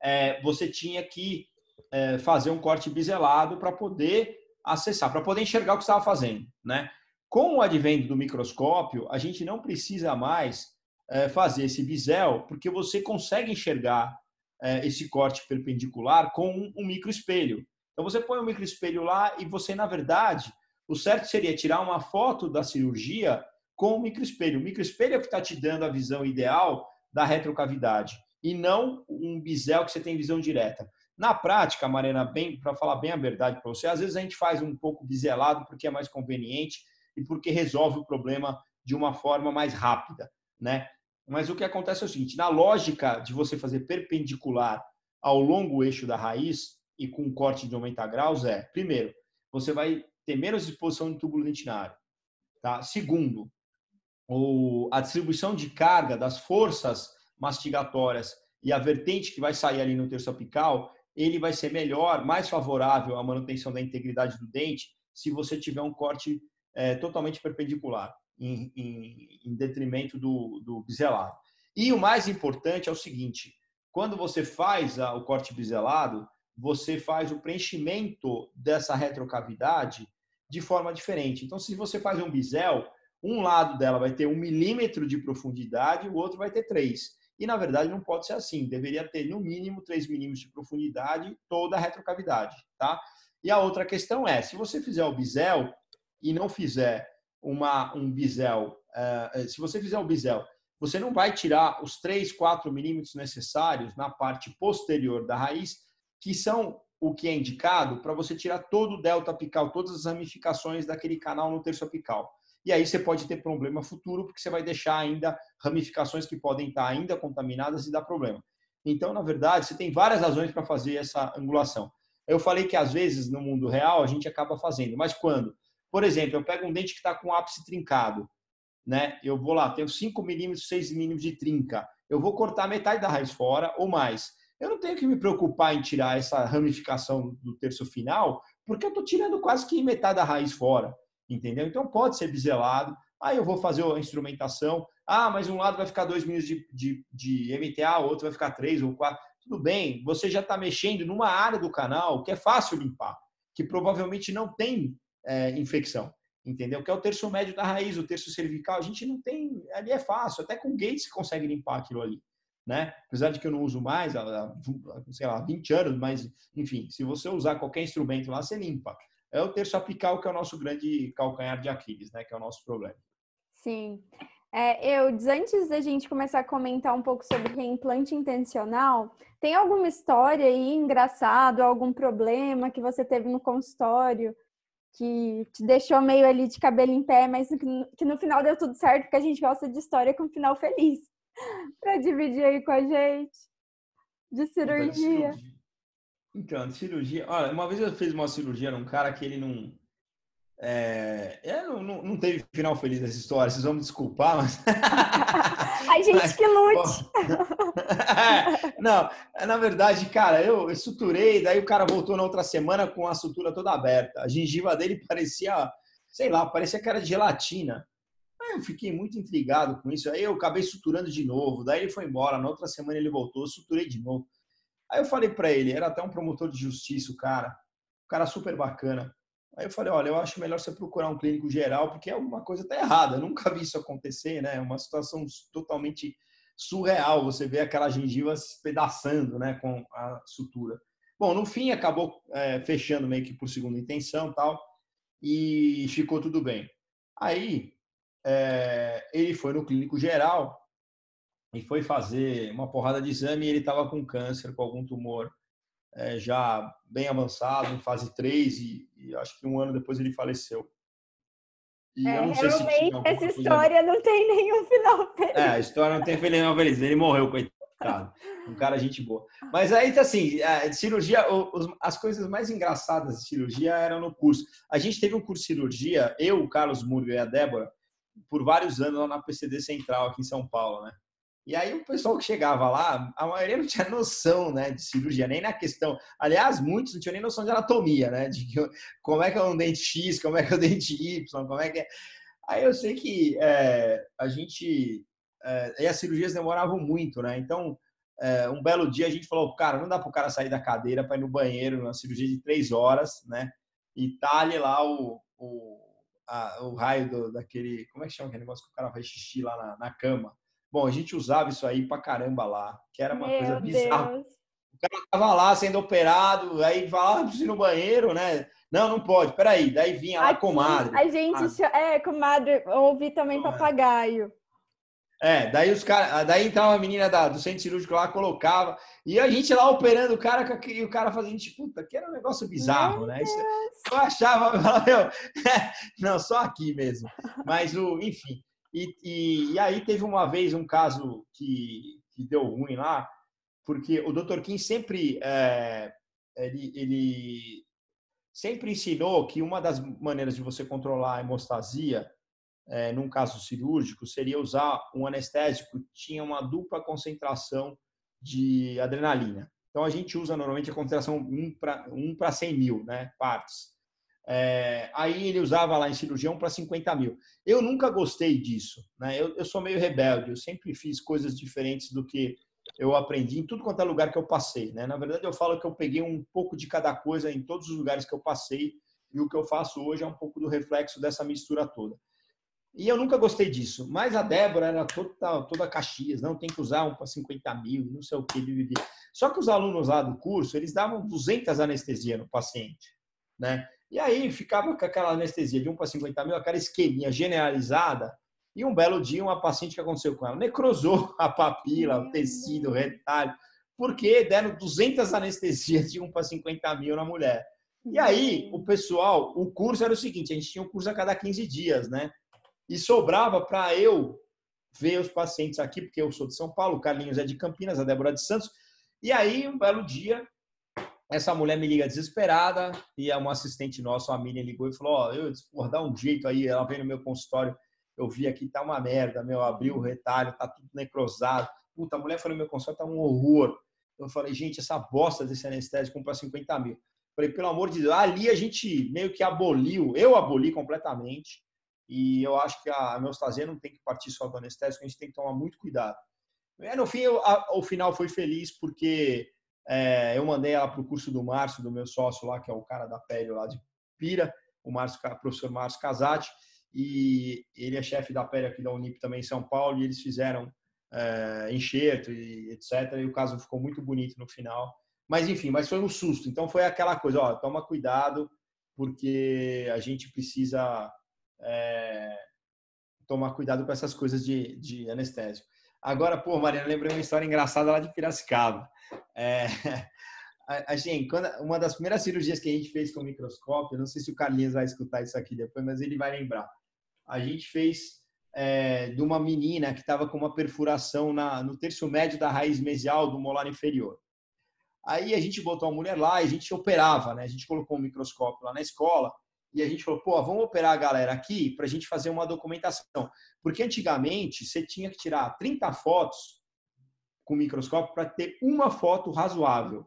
é, você tinha que é, fazer um corte biselado para poder acessar, para poder enxergar o que estava fazendo, né? Com o advento do microscópio, a gente não precisa mais é, fazer esse bisel, porque você consegue enxergar é, esse corte perpendicular com um, um microespelho. Então você põe um microespelho lá e você, na verdade, o certo seria tirar uma foto da cirurgia com o microespelho. O microespelho é o que está te dando a visão ideal da retrocavidade e não um bisel que você tem visão direta. Na prática, Marina, bem para falar bem a verdade para você, às vezes a gente faz um pouco biselado porque é mais conveniente e porque resolve o problema de uma forma mais rápida, né? Mas o que acontece é o seguinte: na lógica de você fazer perpendicular ao longo eixo da raiz e com um corte de 90 graus é, primeiro, você vai ter menos exposição de túbulo dentinário. Tá? Segundo, o, a distribuição de carga das forças mastigatórias e a vertente que vai sair ali no terço apical, ele vai ser melhor, mais favorável à manutenção da integridade do dente se você tiver um corte é, totalmente perpendicular, em, em, em detrimento do, do biselado. E o mais importante é o seguinte: quando você faz o corte biselado, você faz o preenchimento dessa retrocavidade de forma diferente. Então, se você faz um bisel, um lado dela vai ter um milímetro de profundidade, o outro vai ter três. E, na verdade, não pode ser assim. Deveria ter, no mínimo, três milímetros de profundidade toda a retrocavidade, tá? E a outra questão é, se você fizer o bisel e não fizer uma, um bisel, uh, se você fizer o bisel, você não vai tirar os 3, 4 milímetros necessários na parte posterior da raiz, que são o que é indicado para você tirar todo o delta apical, todas as ramificações daquele canal no terço apical. E aí você pode ter problema futuro, porque você vai deixar ainda ramificações que podem estar ainda contaminadas e dar problema. Então, na verdade, você tem várias razões para fazer essa angulação. Eu falei que às vezes no mundo real a gente acaba fazendo, mas quando? Por exemplo, eu pego um dente que está com ápice trincado, né? Eu vou lá, tenho 5 milímetros, 6 milímetros de trinca. Eu vou cortar metade da raiz fora ou mais eu não tenho que me preocupar em tirar essa ramificação do terço final, porque eu estou tirando quase que metade da raiz fora, entendeu? Então pode ser biselado, aí eu vou fazer a instrumentação, Ah, mas um lado vai ficar 2 minutos de, de, de MTA, o outro vai ficar 3 ou 4. Tudo bem, você já está mexendo numa área do canal que é fácil limpar, que provavelmente não tem é, infecção, entendeu? Que é o terço médio da raiz, o terço cervical. A gente não tem, ali é fácil, até com gates você consegue limpar aquilo ali. Né? Apesar de que eu não uso mais há, sei lá, 20 anos, mas enfim, se você usar qualquer instrumento lá, você limpa. É o terço apical que é o nosso grande calcanhar de Aquiles, né? Que é o nosso problema. Sim. É, eu, antes da gente começar a comentar um pouco sobre reimplante intencional, tem alguma história aí engraçada, algum problema que você teve no consultório que te deixou meio ali de cabelo em pé, mas que no final deu tudo certo, porque a gente gosta de história com final feliz. para dividir aí com a gente de cirurgia. Então, de cirurgia. Olha, uma vez eu fiz uma cirurgia num cara que ele não é, é, não, não, teve final feliz nessa história, vocês vão me desculpar, mas. A gente mas, que lute! é, não, na verdade, cara, eu, eu suturei, daí o cara voltou na outra semana com a sutura toda aberta. A gengiva dele parecia, sei lá, parecia que era de gelatina. Eu fiquei muito intrigado com isso. Aí eu acabei suturando de novo, daí ele foi embora. Na outra semana ele voltou, suturei de novo. Aí eu falei para ele, era até um promotor de justiça, o cara, um cara super bacana. Aí eu falei, olha, eu acho melhor você procurar um clínico geral, porque alguma coisa está errada. Eu nunca vi isso acontecer, né? É uma situação totalmente surreal. Você vê aquela gengiva se pedaçando, né, com a sutura. Bom, no fim acabou é, fechando meio que por segunda intenção, tal, e ficou tudo bem. Aí é, ele foi no clínico geral e foi fazer uma porrada de exame e ele estava com câncer, com algum tumor é, já bem avançado, em fase 3, e, e, acho que um ano depois ele faleceu. E é, eu não sei se essa história não tem nenhum final feliz. É, a história não tem final feliz. Ele morreu, coitado. Um cara gente boa. Mas aí, tá assim, a cirurgia, as coisas mais engraçadas de cirurgia eram no curso. A gente teve um curso de cirurgia, eu, o Carlos Murga e a Débora, por vários anos lá na PCD Central, aqui em São Paulo, né? E aí o pessoal que chegava lá, a maioria não tinha noção, né, de cirurgia, nem na questão. Aliás, muitos não tinham nem noção de anatomia, né, de como é que é um dente X, como é que é o dente Y, como é que é. Aí eu sei que é, a gente é, e as cirurgias demoravam muito, né? Então, é, um belo dia a gente falou, cara, não dá para o cara sair da cadeira para ir no banheiro, uma cirurgia de três horas, né? E talhe lá o, o, a, o raio do, daquele, como é que chama aquele negócio que o cara vai xixi lá na, na cama? Bom, a gente usava isso aí pra caramba lá, que era uma Meu coisa bizarra. Deus. O cara tava lá sendo operado, aí vai lá no banheiro, né? Não, não pode, peraí. Daí vinha lá Aqui, comadre. A gente, ah. é, comadre, ouvi também papagaio. É, daí os caras, daí entrava a menina da, do centro cirúrgico lá, colocava, e a gente lá operando o cara, e o cara fazendo tipo, puta, que era um negócio bizarro, Meu né? Isso, eu achava, meu, não, só aqui mesmo. Mas o, enfim. E, e, e, aí teve uma vez um caso que, que deu ruim lá, porque o Dr. Kim sempre é, ele, ele sempre ensinou que uma das maneiras de você controlar a hemostasia é, num caso cirúrgico seria usar um anestésico que tinha uma dupla concentração de adrenalina. Então a gente usa normalmente a concentração 1 para 1 para 100 mil, né, partes. É, aí ele usava lá em cirurgião para 50 mil. Eu nunca gostei disso. Né? Eu, eu, sou meio rebelde, eu sempre fiz coisas diferentes do que eu aprendi em tudo quanto é lugar que eu passei. Né? Na verdade, eu falo que eu peguei um pouco de cada coisa em todos os lugares que eu passei e o que eu faço hoje é um pouco do reflexo dessa mistura toda. E eu nunca gostei disso. Mas a Débora era toda, toda Caxias, não tem que usar um para 50 mil, não sei o que. Só que os alunos lá do curso, eles davam 200 anestesia no paciente. Né? E aí ficava com aquela anestesia de 1 para 50 mil, aquela esqueminha generalizada. E um belo dia, uma paciente que aconteceu com ela necrosou a papila, o tecido, o retalho, porque deram 200 anestesias de 1 para 50 mil na mulher. E aí, o pessoal, o curso era o seguinte: a gente tinha um curso a cada 15 dias, né? E sobrava para eu ver os pacientes aqui, porque eu sou de São Paulo, o Carlinhos é de Campinas, a Débora de Santos. E aí, um belo dia, essa mulher me liga desesperada e é uma assistente nossa, a Miriam, ligou e falou: Ó, oh, eu vou dar um jeito aí. Ela veio no meu consultório, eu vi aqui, tá uma merda, meu, abriu o retalho, tá tudo necrosado. Puta, a mulher no meu consultório, tá um horror. Eu falei, gente, essa bosta desse anestésico comprar 50 mil. Falei, pelo amor de Deus, ali a gente meio que aboliu, eu aboli completamente. E eu acho que a hemostasia não tem que partir só do anestésico, a gente tem que tomar muito cuidado. E, no fim, eu, a, o final foi feliz porque é, eu mandei ela para o curso do Márcio, do meu sócio lá, que é o cara da pele lá de Pira, o Márcio, o professor Márcio Casati, e ele é chefe da pele aqui da Unip também em São Paulo, e eles fizeram é, enxerto e etc. E o caso ficou muito bonito no final. Mas enfim, mas foi um susto. Então foi aquela coisa, ó, toma cuidado, porque a gente precisa é, tomar cuidado com essas coisas de, de anestésico. Agora, pô, Mariana, lembrei uma história engraçada lá de Piracicaba. É, gente, quando, uma das primeiras cirurgias que a gente fez com microscópio, não sei se o Carlinhos vai escutar isso aqui depois, mas ele vai lembrar. A gente fez é, de uma menina que estava com uma perfuração na, no terço médio da raiz mesial do molar inferior. Aí a gente botou a mulher lá e a gente operava, né? A gente colocou um microscópio lá na escola e a gente falou, pô, vamos operar a galera aqui para a gente fazer uma documentação. Porque antigamente você tinha que tirar 30 fotos com microscópio para ter uma foto razoável.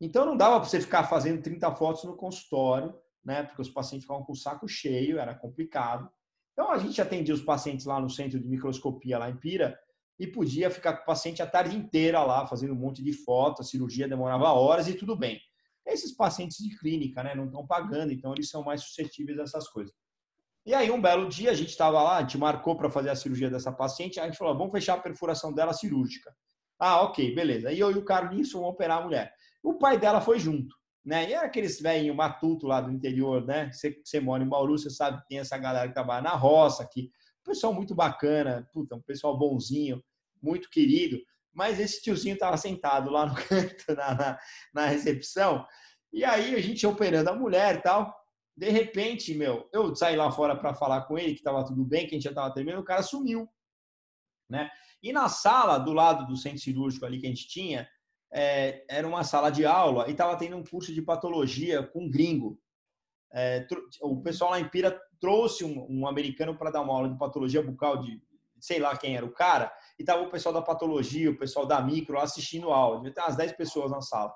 Então não dava para você ficar fazendo 30 fotos no consultório, né? Porque os pacientes ficavam com o saco cheio, era complicado. Então a gente atendia os pacientes lá no centro de microscopia lá em Pira e podia ficar com o paciente a tarde inteira lá fazendo um monte de fotos, a cirurgia demorava horas e tudo bem. Esses pacientes de clínica, né, não estão pagando, então eles são mais suscetíveis a essas coisas. E aí um belo dia a gente estava lá, a gente marcou para fazer a cirurgia dessa paciente, a gente falou, vamos fechar a perfuração dela cirúrgica. Ah, ok, beleza. E eu e o Carlinhos vamos operar a mulher. O pai dela foi junto né? E era aqueles velhinho matuto lá do interior, né? Você, mora em Bauru, você sabe que tem essa galera que trabalha na roça aqui. Pessoal muito bacana, puta, um pessoal bonzinho, muito querido. Mas esse tiozinho estava sentado lá no canto, na, na, na, recepção. E aí a gente operando a mulher tal. De repente, meu, eu saí lá fora para falar com ele que estava tudo bem, que a gente já estava terminando, o cara sumiu, né? E na sala do lado do centro cirúrgico ali que a gente tinha, é, era uma sala de aula e estava tendo um curso de patologia com um gringo. É, o pessoal lá em Pira trouxe um, um americano para dar uma aula de patologia bucal de sei lá quem era o cara, e tava o pessoal da patologia, o pessoal da micro assistindo a aula. Devia ter umas 10 pessoas na sala.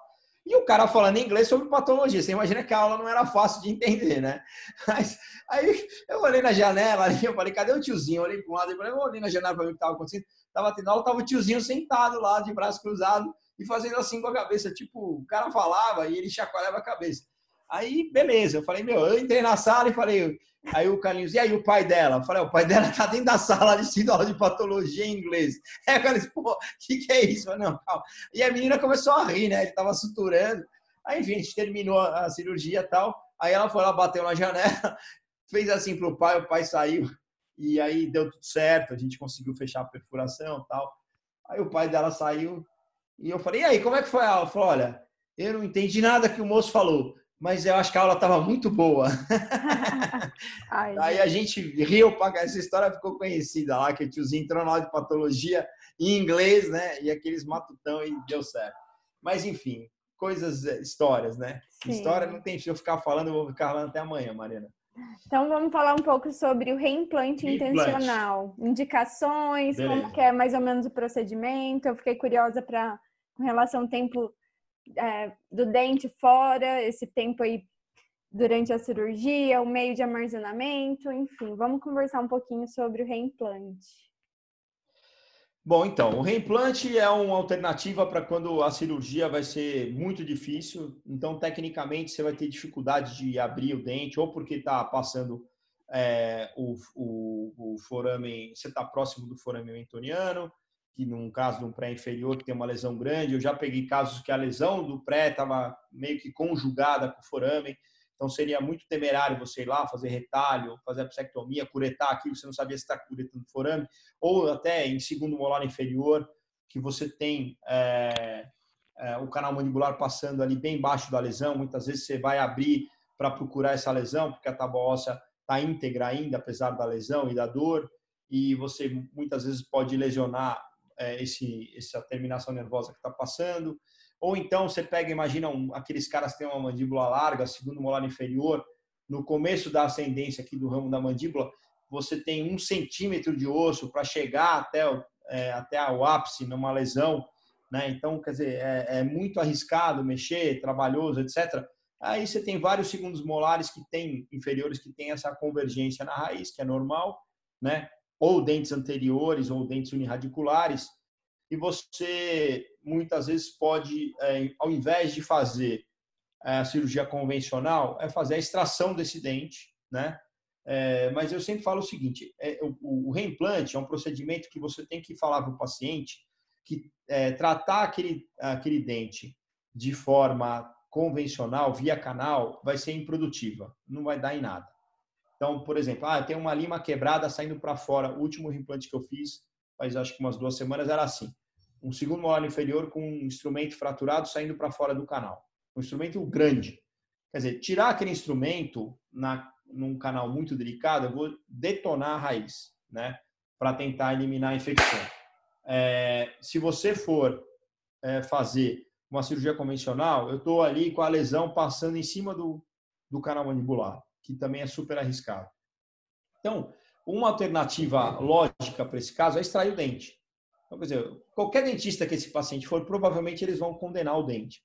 E o cara falando inglês sobre patologia. Você imagina que a aula não era fácil de entender, né? Mas, aí eu olhei na janela ali, eu falei, cadê o tiozinho? Eu olhei para um lado e falei, eu olhei na janela para ver o que estava acontecendo. Tava tendo aula, tava o tiozinho sentado lá, de braço cruzado, e fazendo assim com a cabeça. Tipo, o cara falava e ele chacoalhava a cabeça. Aí, beleza. Eu falei, meu, eu entrei na sala e falei, aí o Carlinhos, e aí o pai dela? Eu falei, o pai dela tá dentro da sala de aula de patologia em inglês. Aí o Carlinhos, pô, o que, que é isso? falei, não, calma. E a menina começou a rir, né? Ele tava suturando. Aí, enfim, a gente terminou a cirurgia e tal. Aí ela foi lá, bateu na janela, fez assim pro pai, o pai saiu. E aí deu tudo certo, a gente conseguiu fechar a perfuração e tal. Aí o pai dela saiu, e eu falei, e aí, como é que foi a aula? Falei, olha, eu não entendi nada que o moço falou, mas eu acho que a aula estava muito boa. Ai, aí a gente riu, essa história ficou conhecida lá, que o tiozinho entrou na aula de patologia em inglês, né? E aqueles matutão e deu certo. Mas, enfim, coisas, eh, histórias, né? Sim. História não tem, se eu ficar falando, eu vou ficar falando até amanhã, Mariana. Então vamos falar um pouco sobre o reimplante, reimplante. intencional, indicações, Beleza. como que é mais ou menos o procedimento. Eu fiquei curiosa para com relação ao tempo é, do dente fora, esse tempo aí durante a cirurgia, o meio de armazenamento, enfim, vamos conversar um pouquinho sobre o reimplante. Bom, então, o reimplante é uma alternativa para quando a cirurgia vai ser muito difícil. Então, tecnicamente, você vai ter dificuldade de abrir o dente, ou porque está passando é, o, o, o forame, você está próximo do forame mentoniano, que num caso de um pré inferior que tem uma lesão grande, eu já peguei casos que a lesão do pré estava meio que conjugada com o forame. Então seria muito temerário você ir lá fazer retalho, fazer a psectomia, curetar aquilo, você não sabia se está curetando forame, ou até em segundo molar inferior, que você tem é, é, o canal mandibular passando ali bem embaixo da lesão. Muitas vezes você vai abrir para procurar essa lesão, porque a tábua óssea está íntegra ainda, apesar da lesão e da dor, e você muitas vezes pode lesionar é, esse, essa terminação nervosa que está passando. Ou então você pega, imagina um, aqueles caras que têm uma mandíbula larga, segundo molar inferior, no começo da ascendência aqui do ramo da mandíbula, você tem um centímetro de osso para chegar até o, é, até o ápice numa lesão, né? Então, quer dizer, é, é, muito arriscado mexer, trabalhoso, etc. Aí você tem vários segundos molares que tem inferiores que tem essa convergência na raiz, que é normal, né? Ou dentes anteriores ou dentes unirradiculares. E você muitas vezes pode, é, ao invés de fazer é, a cirurgia convencional, é fazer a extração desse dente, né? É, mas eu sempre falo o seguinte: é, o, o, reimplante é um procedimento que você tem que falar para o paciente que é, tratar aquele, aquele dente de forma convencional, via canal, vai ser improdutiva, não vai dar em nada. Então, por exemplo, ah, tem uma lima quebrada saindo para fora. O último reimplante que eu fiz, faz acho que umas duas semanas, era assim: um segundo molar inferior com um instrumento fraturado saindo para fora do canal. Um instrumento grande. Quer dizer, tirar aquele instrumento na num canal muito delicado, eu vou detonar a raiz, né? Para tentar eliminar a infecção. É, se você for é, fazer uma cirurgia convencional, eu estou ali com a lesão passando em cima do, do canal mandibular, que também é super arriscado. Então, uma alternativa lógica para esse caso é extrair o dente. Então, quer dizer, qualquer dentista que esse paciente for, provavelmente eles vão condenar o dente.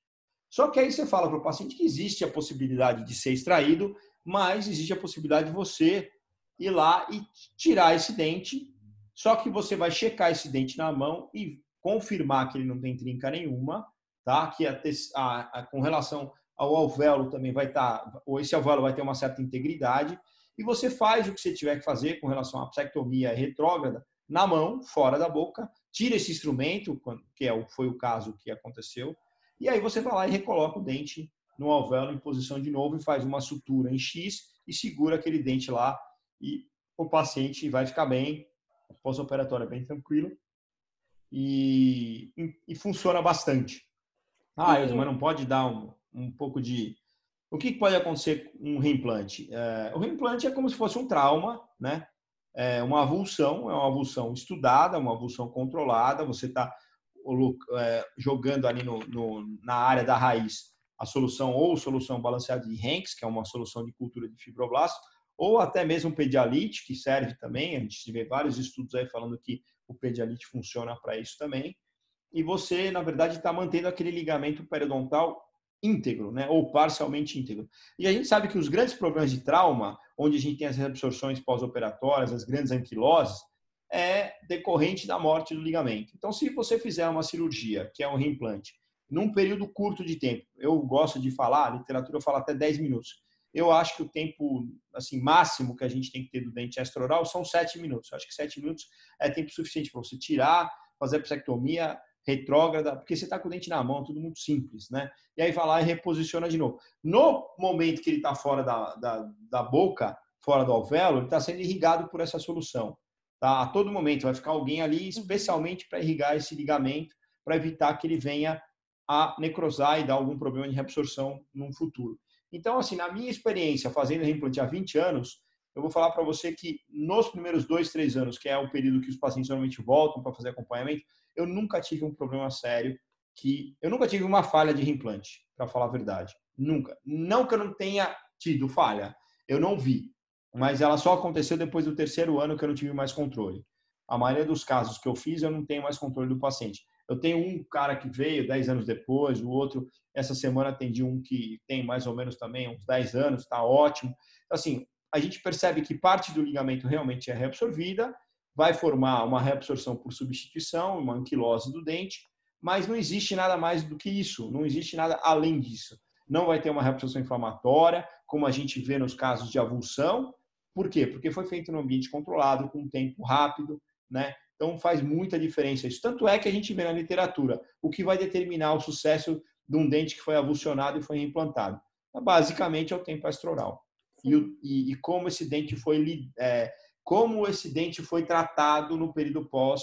Só que aí você fala para o paciente que existe a possibilidade de ser extraído mas existe a possibilidade de você ir lá e tirar esse dente, só que você vai checar esse dente na mão e confirmar que ele não tem trinca nenhuma, tá? Que a, a, a, com relação ao alvéolo também vai estar, tá, ou esse alvéolo vai ter uma certa integridade, e você faz o que você tiver que fazer com relação à psectomia retrógrada na mão, fora da boca, tira esse instrumento, que é, foi o caso que aconteceu, e aí você vai lá e recoloca o dente no alvéolo em posição de novo e faz uma sutura em X e segura aquele dente lá e o paciente vai ficar bem, pós-operatório é bem tranquilo e, e, funciona bastante. Ah, Ilse, mas não pode dar um, um pouco de... O que pode acontecer com um reimplante? É, o reimplante é como se fosse um trauma, né? É uma avulsão, é uma avulsão estudada, uma avulsão controlada, você está é, jogando ali no, no, na área da raiz a solução ou solução balanceada de Hanks, que é uma solução de cultura de fibroblasto, ou até mesmo pedialite, que serve também. A gente vê vários estudos aí falando que o pedialite funciona para isso também. E você, na verdade, está mantendo aquele ligamento periodontal íntegro, né? ou parcialmente íntegro. E a gente sabe que os grandes problemas de trauma, onde a gente tem as reabsorções pós-operatórias, as grandes anquiloses, é decorrente da morte do ligamento. Então, se você fizer uma cirurgia, que é um reimplante, num período curto de tempo. Eu gosto de falar, a literatura fala até 10 minutos. Eu acho que o tempo assim máximo que a gente tem que ter do dente extraoral são 7 minutos. Eu acho que 7 minutos é tempo suficiente para você tirar, fazer a psectomia retrógrada, porque você está com o dente na mão, tudo muito simples, né? E aí vai lá e reposiciona de novo. No momento que ele está fora da, da, da boca, fora do alvéolo, ele está sendo irrigado por essa solução. Tá? A todo momento vai ficar alguém ali especialmente para irrigar esse ligamento, para evitar que ele venha a necrosar e dar algum problema de reabsorção no futuro. Então, assim, na minha experiência fazendo reimplante há 20 anos, eu vou falar para você que nos primeiros dois, três anos, que é o período que os pacientes normalmente voltam para fazer acompanhamento, eu nunca tive um problema sério, que eu nunca tive uma falha de reimplante, para falar a verdade. Nunca. Não que eu não tenha tido falha, eu não vi. Mas ela só aconteceu depois do terceiro ano que eu não tive mais controle. A maioria dos casos que eu fiz, eu não tenho mais controle do paciente. Eu tenho um cara que veio 10 anos depois, o outro, essa semana atendi um que tem mais ou menos também uns 10 anos, está ótimo. Então, assim, a gente percebe que parte do ligamento realmente é reabsorvida, vai formar uma reabsorção por substituição, uma anquilose do dente, mas não existe nada mais do que isso, não existe nada além disso. Não vai ter uma reabsorção inflamatória, como a gente vê nos casos de avulsão. Por quê? Porque foi feito no ambiente controlado, com um tempo rápido, né? Então faz muita diferença isso. Tanto é que a gente vê na literatura o que vai determinar o sucesso de um dente que foi avulsionado e foi implantado. Então, basicamente é o tempo extraoral. E, e, como esse dente foi é, como esse dente foi tratado no período pós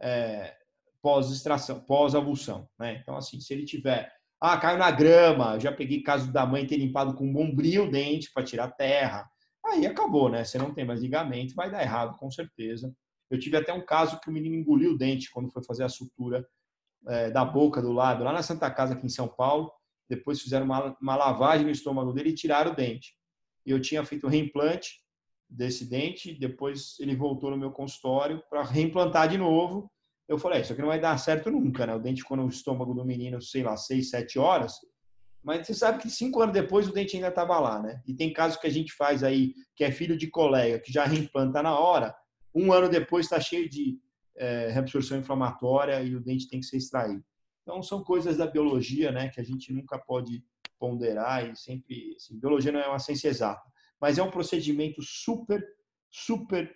é, pós extração, pós avulsão, né? Então assim, se ele tiver ah, caiu na grama, já peguei caso da mãe ter limpado com um bombril o dente para tirar terra. Aí acabou, né? Você não tem mais ligamento, vai dar errado com certeza. Eu tive até um caso que o menino engoliu o dente quando foi fazer a sutura é, da boca do lado, lá na Santa Casa, aqui em São Paulo. Depois fizeram uma, uma lavagem no estômago dele e tiraram o dente. E eu tinha feito o reimplante desse dente, depois ele voltou no meu consultório para reimplantar de novo. Eu falei, é, isso aqui não vai dar certo nunca, né? O dente ficou no estômago do menino, sei lá, seis, sete horas. Mas você sabe que cinco anos depois o dente ainda estava lá, né? E tem casos que a gente faz aí, que é filho de colega, que já reimplanta na hora, um ano depois está cheio de é, reabsorção inflamatória e o dente tem que ser extraído. Então, são coisas da biologia, né, que a gente nunca pode ponderar e sempre. Assim, biologia não é uma ciência exata, mas é um procedimento super, super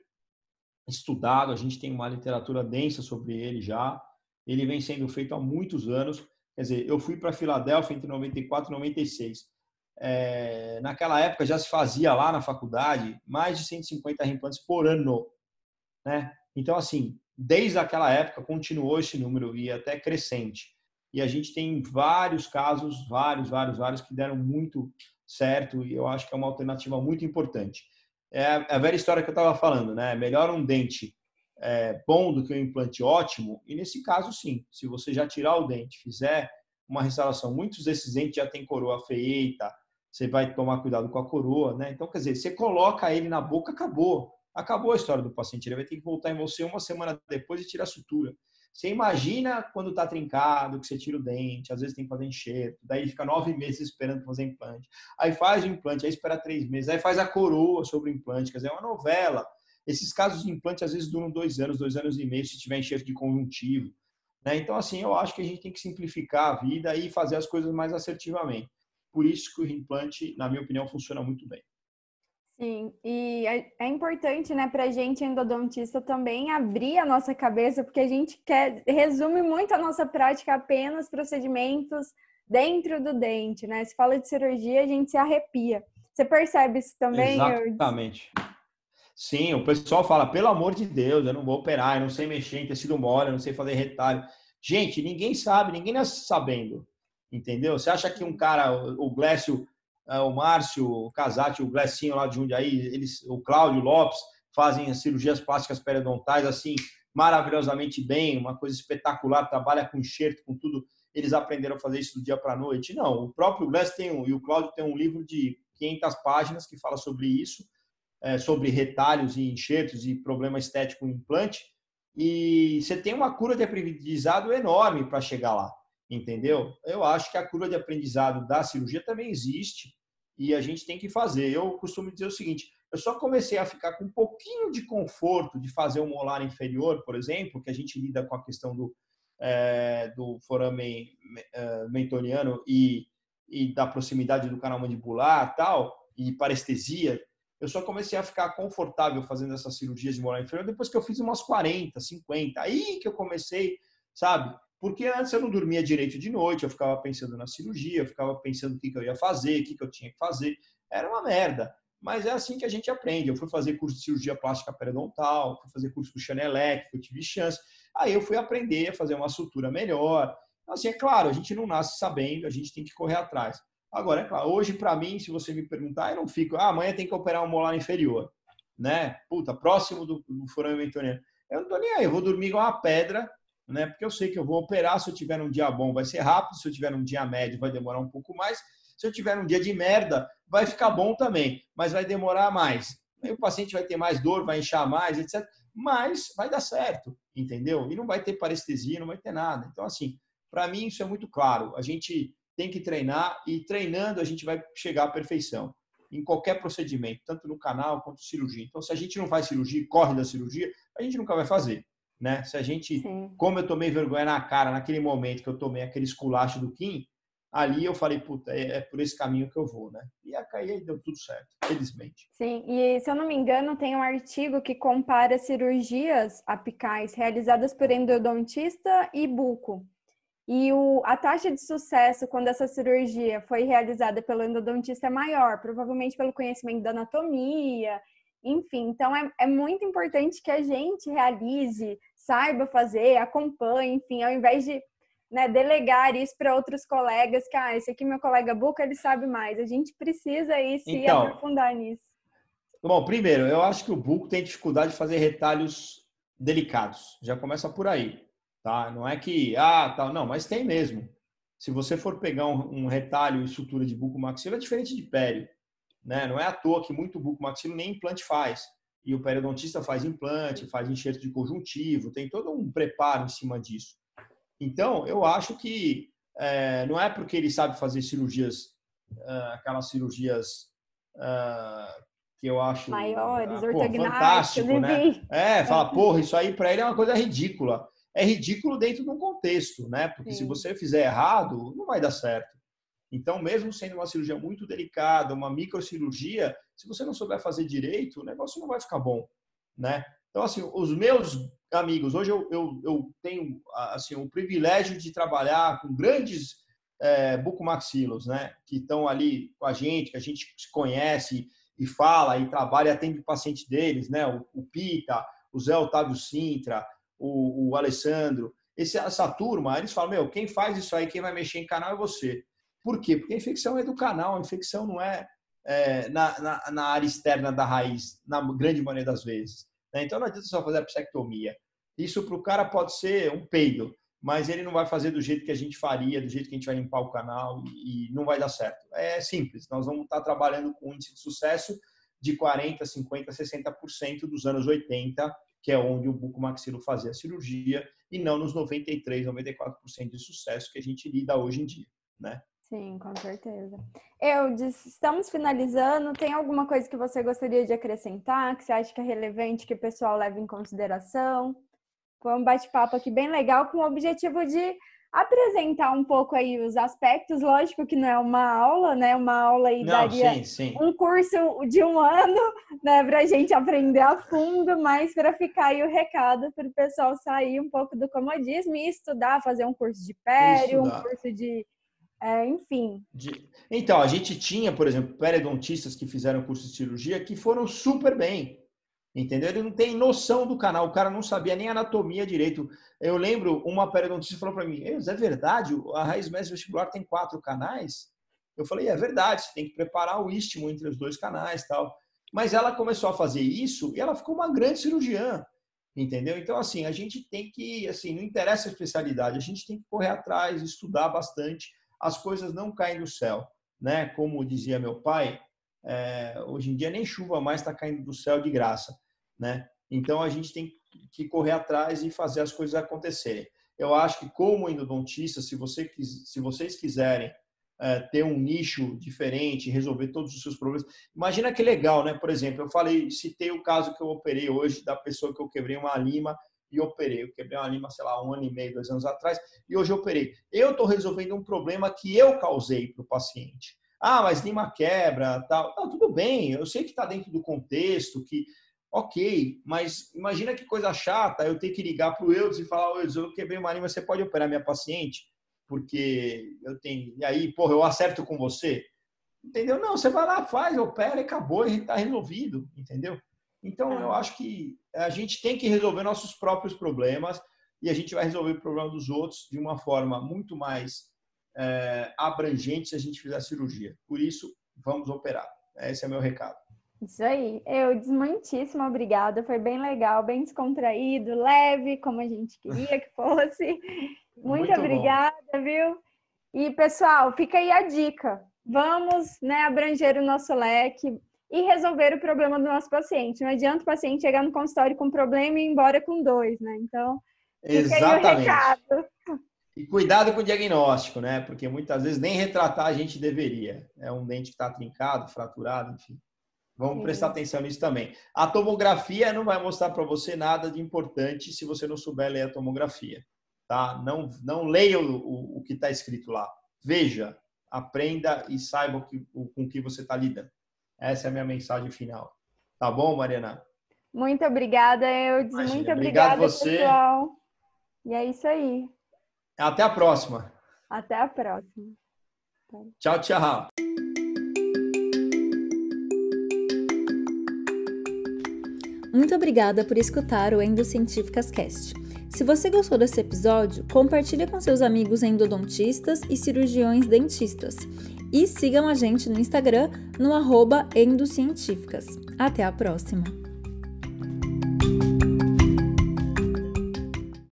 estudado. A gente tem uma literatura densa sobre ele já. Ele vem sendo feito há muitos anos. Quer dizer, eu fui para Filadélfia entre 94 e 96. É, naquela época já se fazia lá na faculdade mais de 150 reimplantes por ano, né? Então assim, desde aquela época continuou esse número e até crescente. E a gente tem vários casos, vários, vários, vários que deram muito certo e eu acho que é uma alternativa muito importante. É, é a velha história que eu estava falando, né? Melhor um dente é, bom do que um implante ótimo. E nesse caso, sim, se você já tirar o dente, fizer uma restauração, muitos desses dentes já têm coroa feita, você vai tomar cuidado com a coroa, né? Então, quer dizer, você coloca ele na boca, acabou. Acabou a história do paciente. Ele vai ter que voltar em você uma semana depois e tirar a sutura. Você imagina quando está trincado, que você tira o dente, às vezes tem que fazer enxerto, daí fica nove meses esperando fazer implante. Aí faz o implante, aí espera três meses, aí faz a coroa sobre o implante, quer dizer, é uma novela. Esses casos de implante às vezes duram dois anos, dois anos e meio, se tiver enxerto de conjuntivo. Né? Então, assim, eu acho que a gente tem que simplificar a vida e fazer as coisas mais assertivamente. Por isso que o implante, na minha opinião, funciona muito bem. Sim, e é, é importante, né, para a gente endodontista também abrir a nossa cabeça, porque a gente quer, resume muito a nossa prática apenas procedimentos dentro do dente, né? Se fala de cirurgia, a gente se arrepia. Você percebe isso também? Exatamente. Sim, o pessoal fala, pelo amor de Deus, eu não vou operar, eu não sei mexer em tecido mole, eu não sei fazer retalho. Gente, ninguém sabe, ninguém nasce sabendo, entendeu? Você acha que um cara, o Glécio o Márcio, o Casati, o Glessinho lá de Jundiaí, eles, o Cláudio Lopes fazem as cirurgias plásticas periodontais assim maravilhosamente bem, uma coisa espetacular, trabalha com enxerto, com tudo. Eles aprenderam a fazer isso do dia para a noite. Não, o próprio Gless tem um, e o Cláudio tem um livro de 500 páginas que fala sobre isso, é, sobre retalhos e enxertos e problema estético no implante. E você tem uma cura de aprendizado enorme para chegar lá entendeu? Eu acho que a curva de aprendizado da cirurgia também existe e a gente tem que fazer. Eu costumo dizer o seguinte: eu só comecei a ficar com um pouquinho de conforto de fazer o molar inferior, por exemplo, que a gente lida com a questão do, é, do forame é, mentoniano e, e da proximidade do canal mandibular tal, e parestesia. Eu só comecei a ficar confortável fazendo essas cirurgias de molar inferior depois que eu fiz umas 40, 50. Aí que eu comecei, sabe? Porque antes eu não dormia direito de noite, eu ficava pensando na cirurgia, eu ficava pensando o que, que eu ia fazer, o que, que eu tinha que fazer. Era uma merda. Mas é assim que a gente aprende. Eu fui fazer curso de cirurgia plástica periodontal, fui fazer curso do Chanelec, eu tive chance. Aí eu fui aprender a fazer uma sutura melhor. Então, assim, é claro, a gente não nasce sabendo, a gente tem que correr atrás. Agora, é claro, hoje para mim, se você me perguntar, eu não fico, ah, amanhã tem que operar um molar inferior, né? Puta, próximo do, do forame mentoniano. Eu não tô nem aí, eu vou dormir igual uma pedra, né? Porque eu sei que eu vou operar, se eu tiver um dia bom vai ser rápido, se eu tiver um dia médio vai demorar um pouco mais, se eu tiver um dia de merda vai ficar bom também, mas vai demorar mais. Aí o paciente vai ter mais dor, vai inchar mais, etc. Mas vai dar certo, entendeu? E não vai ter parestesia, não vai ter nada. Então, assim, para mim isso é muito claro. A gente tem que treinar e treinando a gente vai chegar à perfeição em qualquer procedimento, tanto no canal quanto cirurgia. Então, se a gente não faz cirurgia, corre da cirurgia, a gente nunca vai fazer né? Se a gente, Sim. como eu tomei vergonha na cara naquele momento que eu tomei aquele esculacho do Kim, ali eu falei, puta, é, é, por esse caminho que eu vou, né? E aí deu tudo certo, felizmente. Sim, e se eu não me engano, tem um artigo que compara cirurgias apicais realizadas por endodontista e buco. E o, a taxa de sucesso quando essa cirurgia foi realizada pelo endodontista é maior, provavelmente pelo conhecimento da anatomia enfim, então é, é muito importante que a gente realize, saiba fazer, acompanhe, enfim, ao invés de né, delegar isso para outros colegas, que, ah, esse aqui meu colega Buca, ele sabe mais. A gente precisa ir se então, aprofundar nisso. Bom, primeiro, eu acho que o Buco tem dificuldade de fazer retalhos delicados. Já começa por aí, tá? Não é que, ah, tal, não, mas tem mesmo. Se você for pegar um, um retalho e sutura de buco maxila, é diferente de pério. Né? Não é à toa que muito bucomaxilo nem implante faz. E o periodontista faz implante, faz enxerto de conjuntivo, tem todo um preparo em cima disso. Então, eu acho que é, não é porque ele sabe fazer cirurgias, uh, aquelas cirurgias uh, que eu acho maiores, pô, fantástico, né? É, fala, porra, isso aí para ele é uma coisa ridícula. É ridículo dentro de um contexto, né? Porque Sim. se você fizer errado, não vai dar certo. Então, mesmo sendo uma cirurgia muito delicada, uma microcirurgia, se você não souber fazer direito, o negócio não vai ficar bom, né? Então, assim, os meus amigos, hoje eu, eu, eu tenho assim, o privilégio de trabalhar com grandes é, bucomaxilos, né? Que estão ali com a gente, que a gente se conhece e fala e trabalha atende o paciente deles, né? O, o Pita, o Zé Otávio Sintra, o, o Alessandro. Esse, essa turma, eles falam, meu, quem faz isso aí, quem vai mexer em canal é você. Por quê? Porque a infecção é do canal, a infecção não é, é na, na, na, área externa da raiz, na grande maioria das vezes. Né? Então não adianta só fazer a psectomia. Isso para o cara pode ser um peido, mas ele não vai fazer do jeito que a gente faria, do jeito que a gente vai limpar o canal e, e não vai dar certo. É simples, nós vamos estar trabalhando com um índice de sucesso de 40%, 50%, 60% dos anos 80, que é onde o bucomaxilo fazia a cirurgia, e não nos 93%, 94% de sucesso que a gente lida hoje em dia, né? Sim, com certeza. Eu disse, estamos finalizando. Tem alguma coisa que você gostaria de acrescentar, que você acha que é relevante, que o pessoal leve em consideração? Foi um bate-papo aqui bem legal, com o objetivo de apresentar um pouco aí os aspectos. Lógico que não é uma aula, né? Uma aula aí não, daria sim, sim. um curso de um ano, né? Para a gente aprender a fundo, mas para ficar aí o recado para o pessoal sair um pouco do comodismo e estudar, fazer um curso de pério, um curso de é, enfim. De... Então, a gente tinha, por exemplo, periodontistas que fizeram curso de cirurgia que foram super bem. Entendeu? Ele não tem noção do canal, o cara não sabia nem anatomia direito. Eu lembro, uma periodontista falou para mim: é verdade, a raiz mestre vestibular tem quatro canais? Eu falei: é verdade, você tem que preparar o istmo entre os dois canais tal. Mas ela começou a fazer isso e ela ficou uma grande cirurgiã. Entendeu? Então, assim, a gente tem que, assim, não interessa a especialidade, a gente tem que correr atrás, estudar bastante as coisas não caem do céu, né? Como dizia meu pai, é, hoje em dia nem chuva mais está caindo do céu de graça, né? Então a gente tem que correr atrás e fazer as coisas acontecerem. Eu acho que como endodontista, se, você, se vocês quiserem é, ter um nicho diferente, resolver todos os seus problemas, imagina que legal, né? Por exemplo, eu falei, citei o caso que eu operei hoje da pessoa que eu quebrei uma lima e operei. Eu quebrei uma lima, sei lá, um ano e meio, dois anos atrás, e hoje eu operei. Eu estou resolvendo um problema que eu causei para o paciente. Ah, mas lima quebra, tal. Não, tudo bem, eu sei que está dentro do contexto, que ok, mas imagina que coisa chata eu ter que ligar para o Eudes e falar, Eudes, eu quebrei uma lima, você pode operar minha paciente? Porque eu tenho. E aí, porra, eu acerto com você? Entendeu? Não, você vai lá, faz, opera e acabou, e está resolvido, entendeu? Então, eu é. acho que a gente tem que resolver nossos próprios problemas e a gente vai resolver o problema dos outros de uma forma muito mais é, abrangente se a gente fizer a cirurgia. Por isso, vamos operar. Esse é meu recado. Isso aí. Eu desmuitíssimo obrigada. Foi bem legal, bem descontraído, leve, como a gente queria que fosse. Muito, Muito obrigada, bom. viu? E pessoal, fica aí a dica. Vamos, né, abranger o nosso leque e resolver o problema do nosso paciente. Não adianta o paciente chegar no consultório com um problema e ir embora com dois, né? Então, Exatamente. E cuidado com o diagnóstico, né? Porque muitas vezes nem retratar a gente deveria. É um dente que está trincado, fraturado, enfim. Vamos Sim. prestar atenção nisso também. A tomografia não vai mostrar para você nada de importante se você não souber ler a tomografia. Tá? Não, não leia o, o, o que está escrito lá. Veja, aprenda e saiba o que, o, com o que você está lidando. Essa é a minha mensagem final. Tá bom, Mariana? Muito obrigada, Eudes. Muito obrigada, você. pessoal. E é isso aí. Até a próxima. Até a próxima. Tchau, tchau. Muito obrigada por escutar o Endocientíficas Cast. Se você gostou desse episódio, compartilhe com seus amigos endodontistas e cirurgiões dentistas. E sigam a gente no Instagram no arroba endocientíficas. Até a próxima!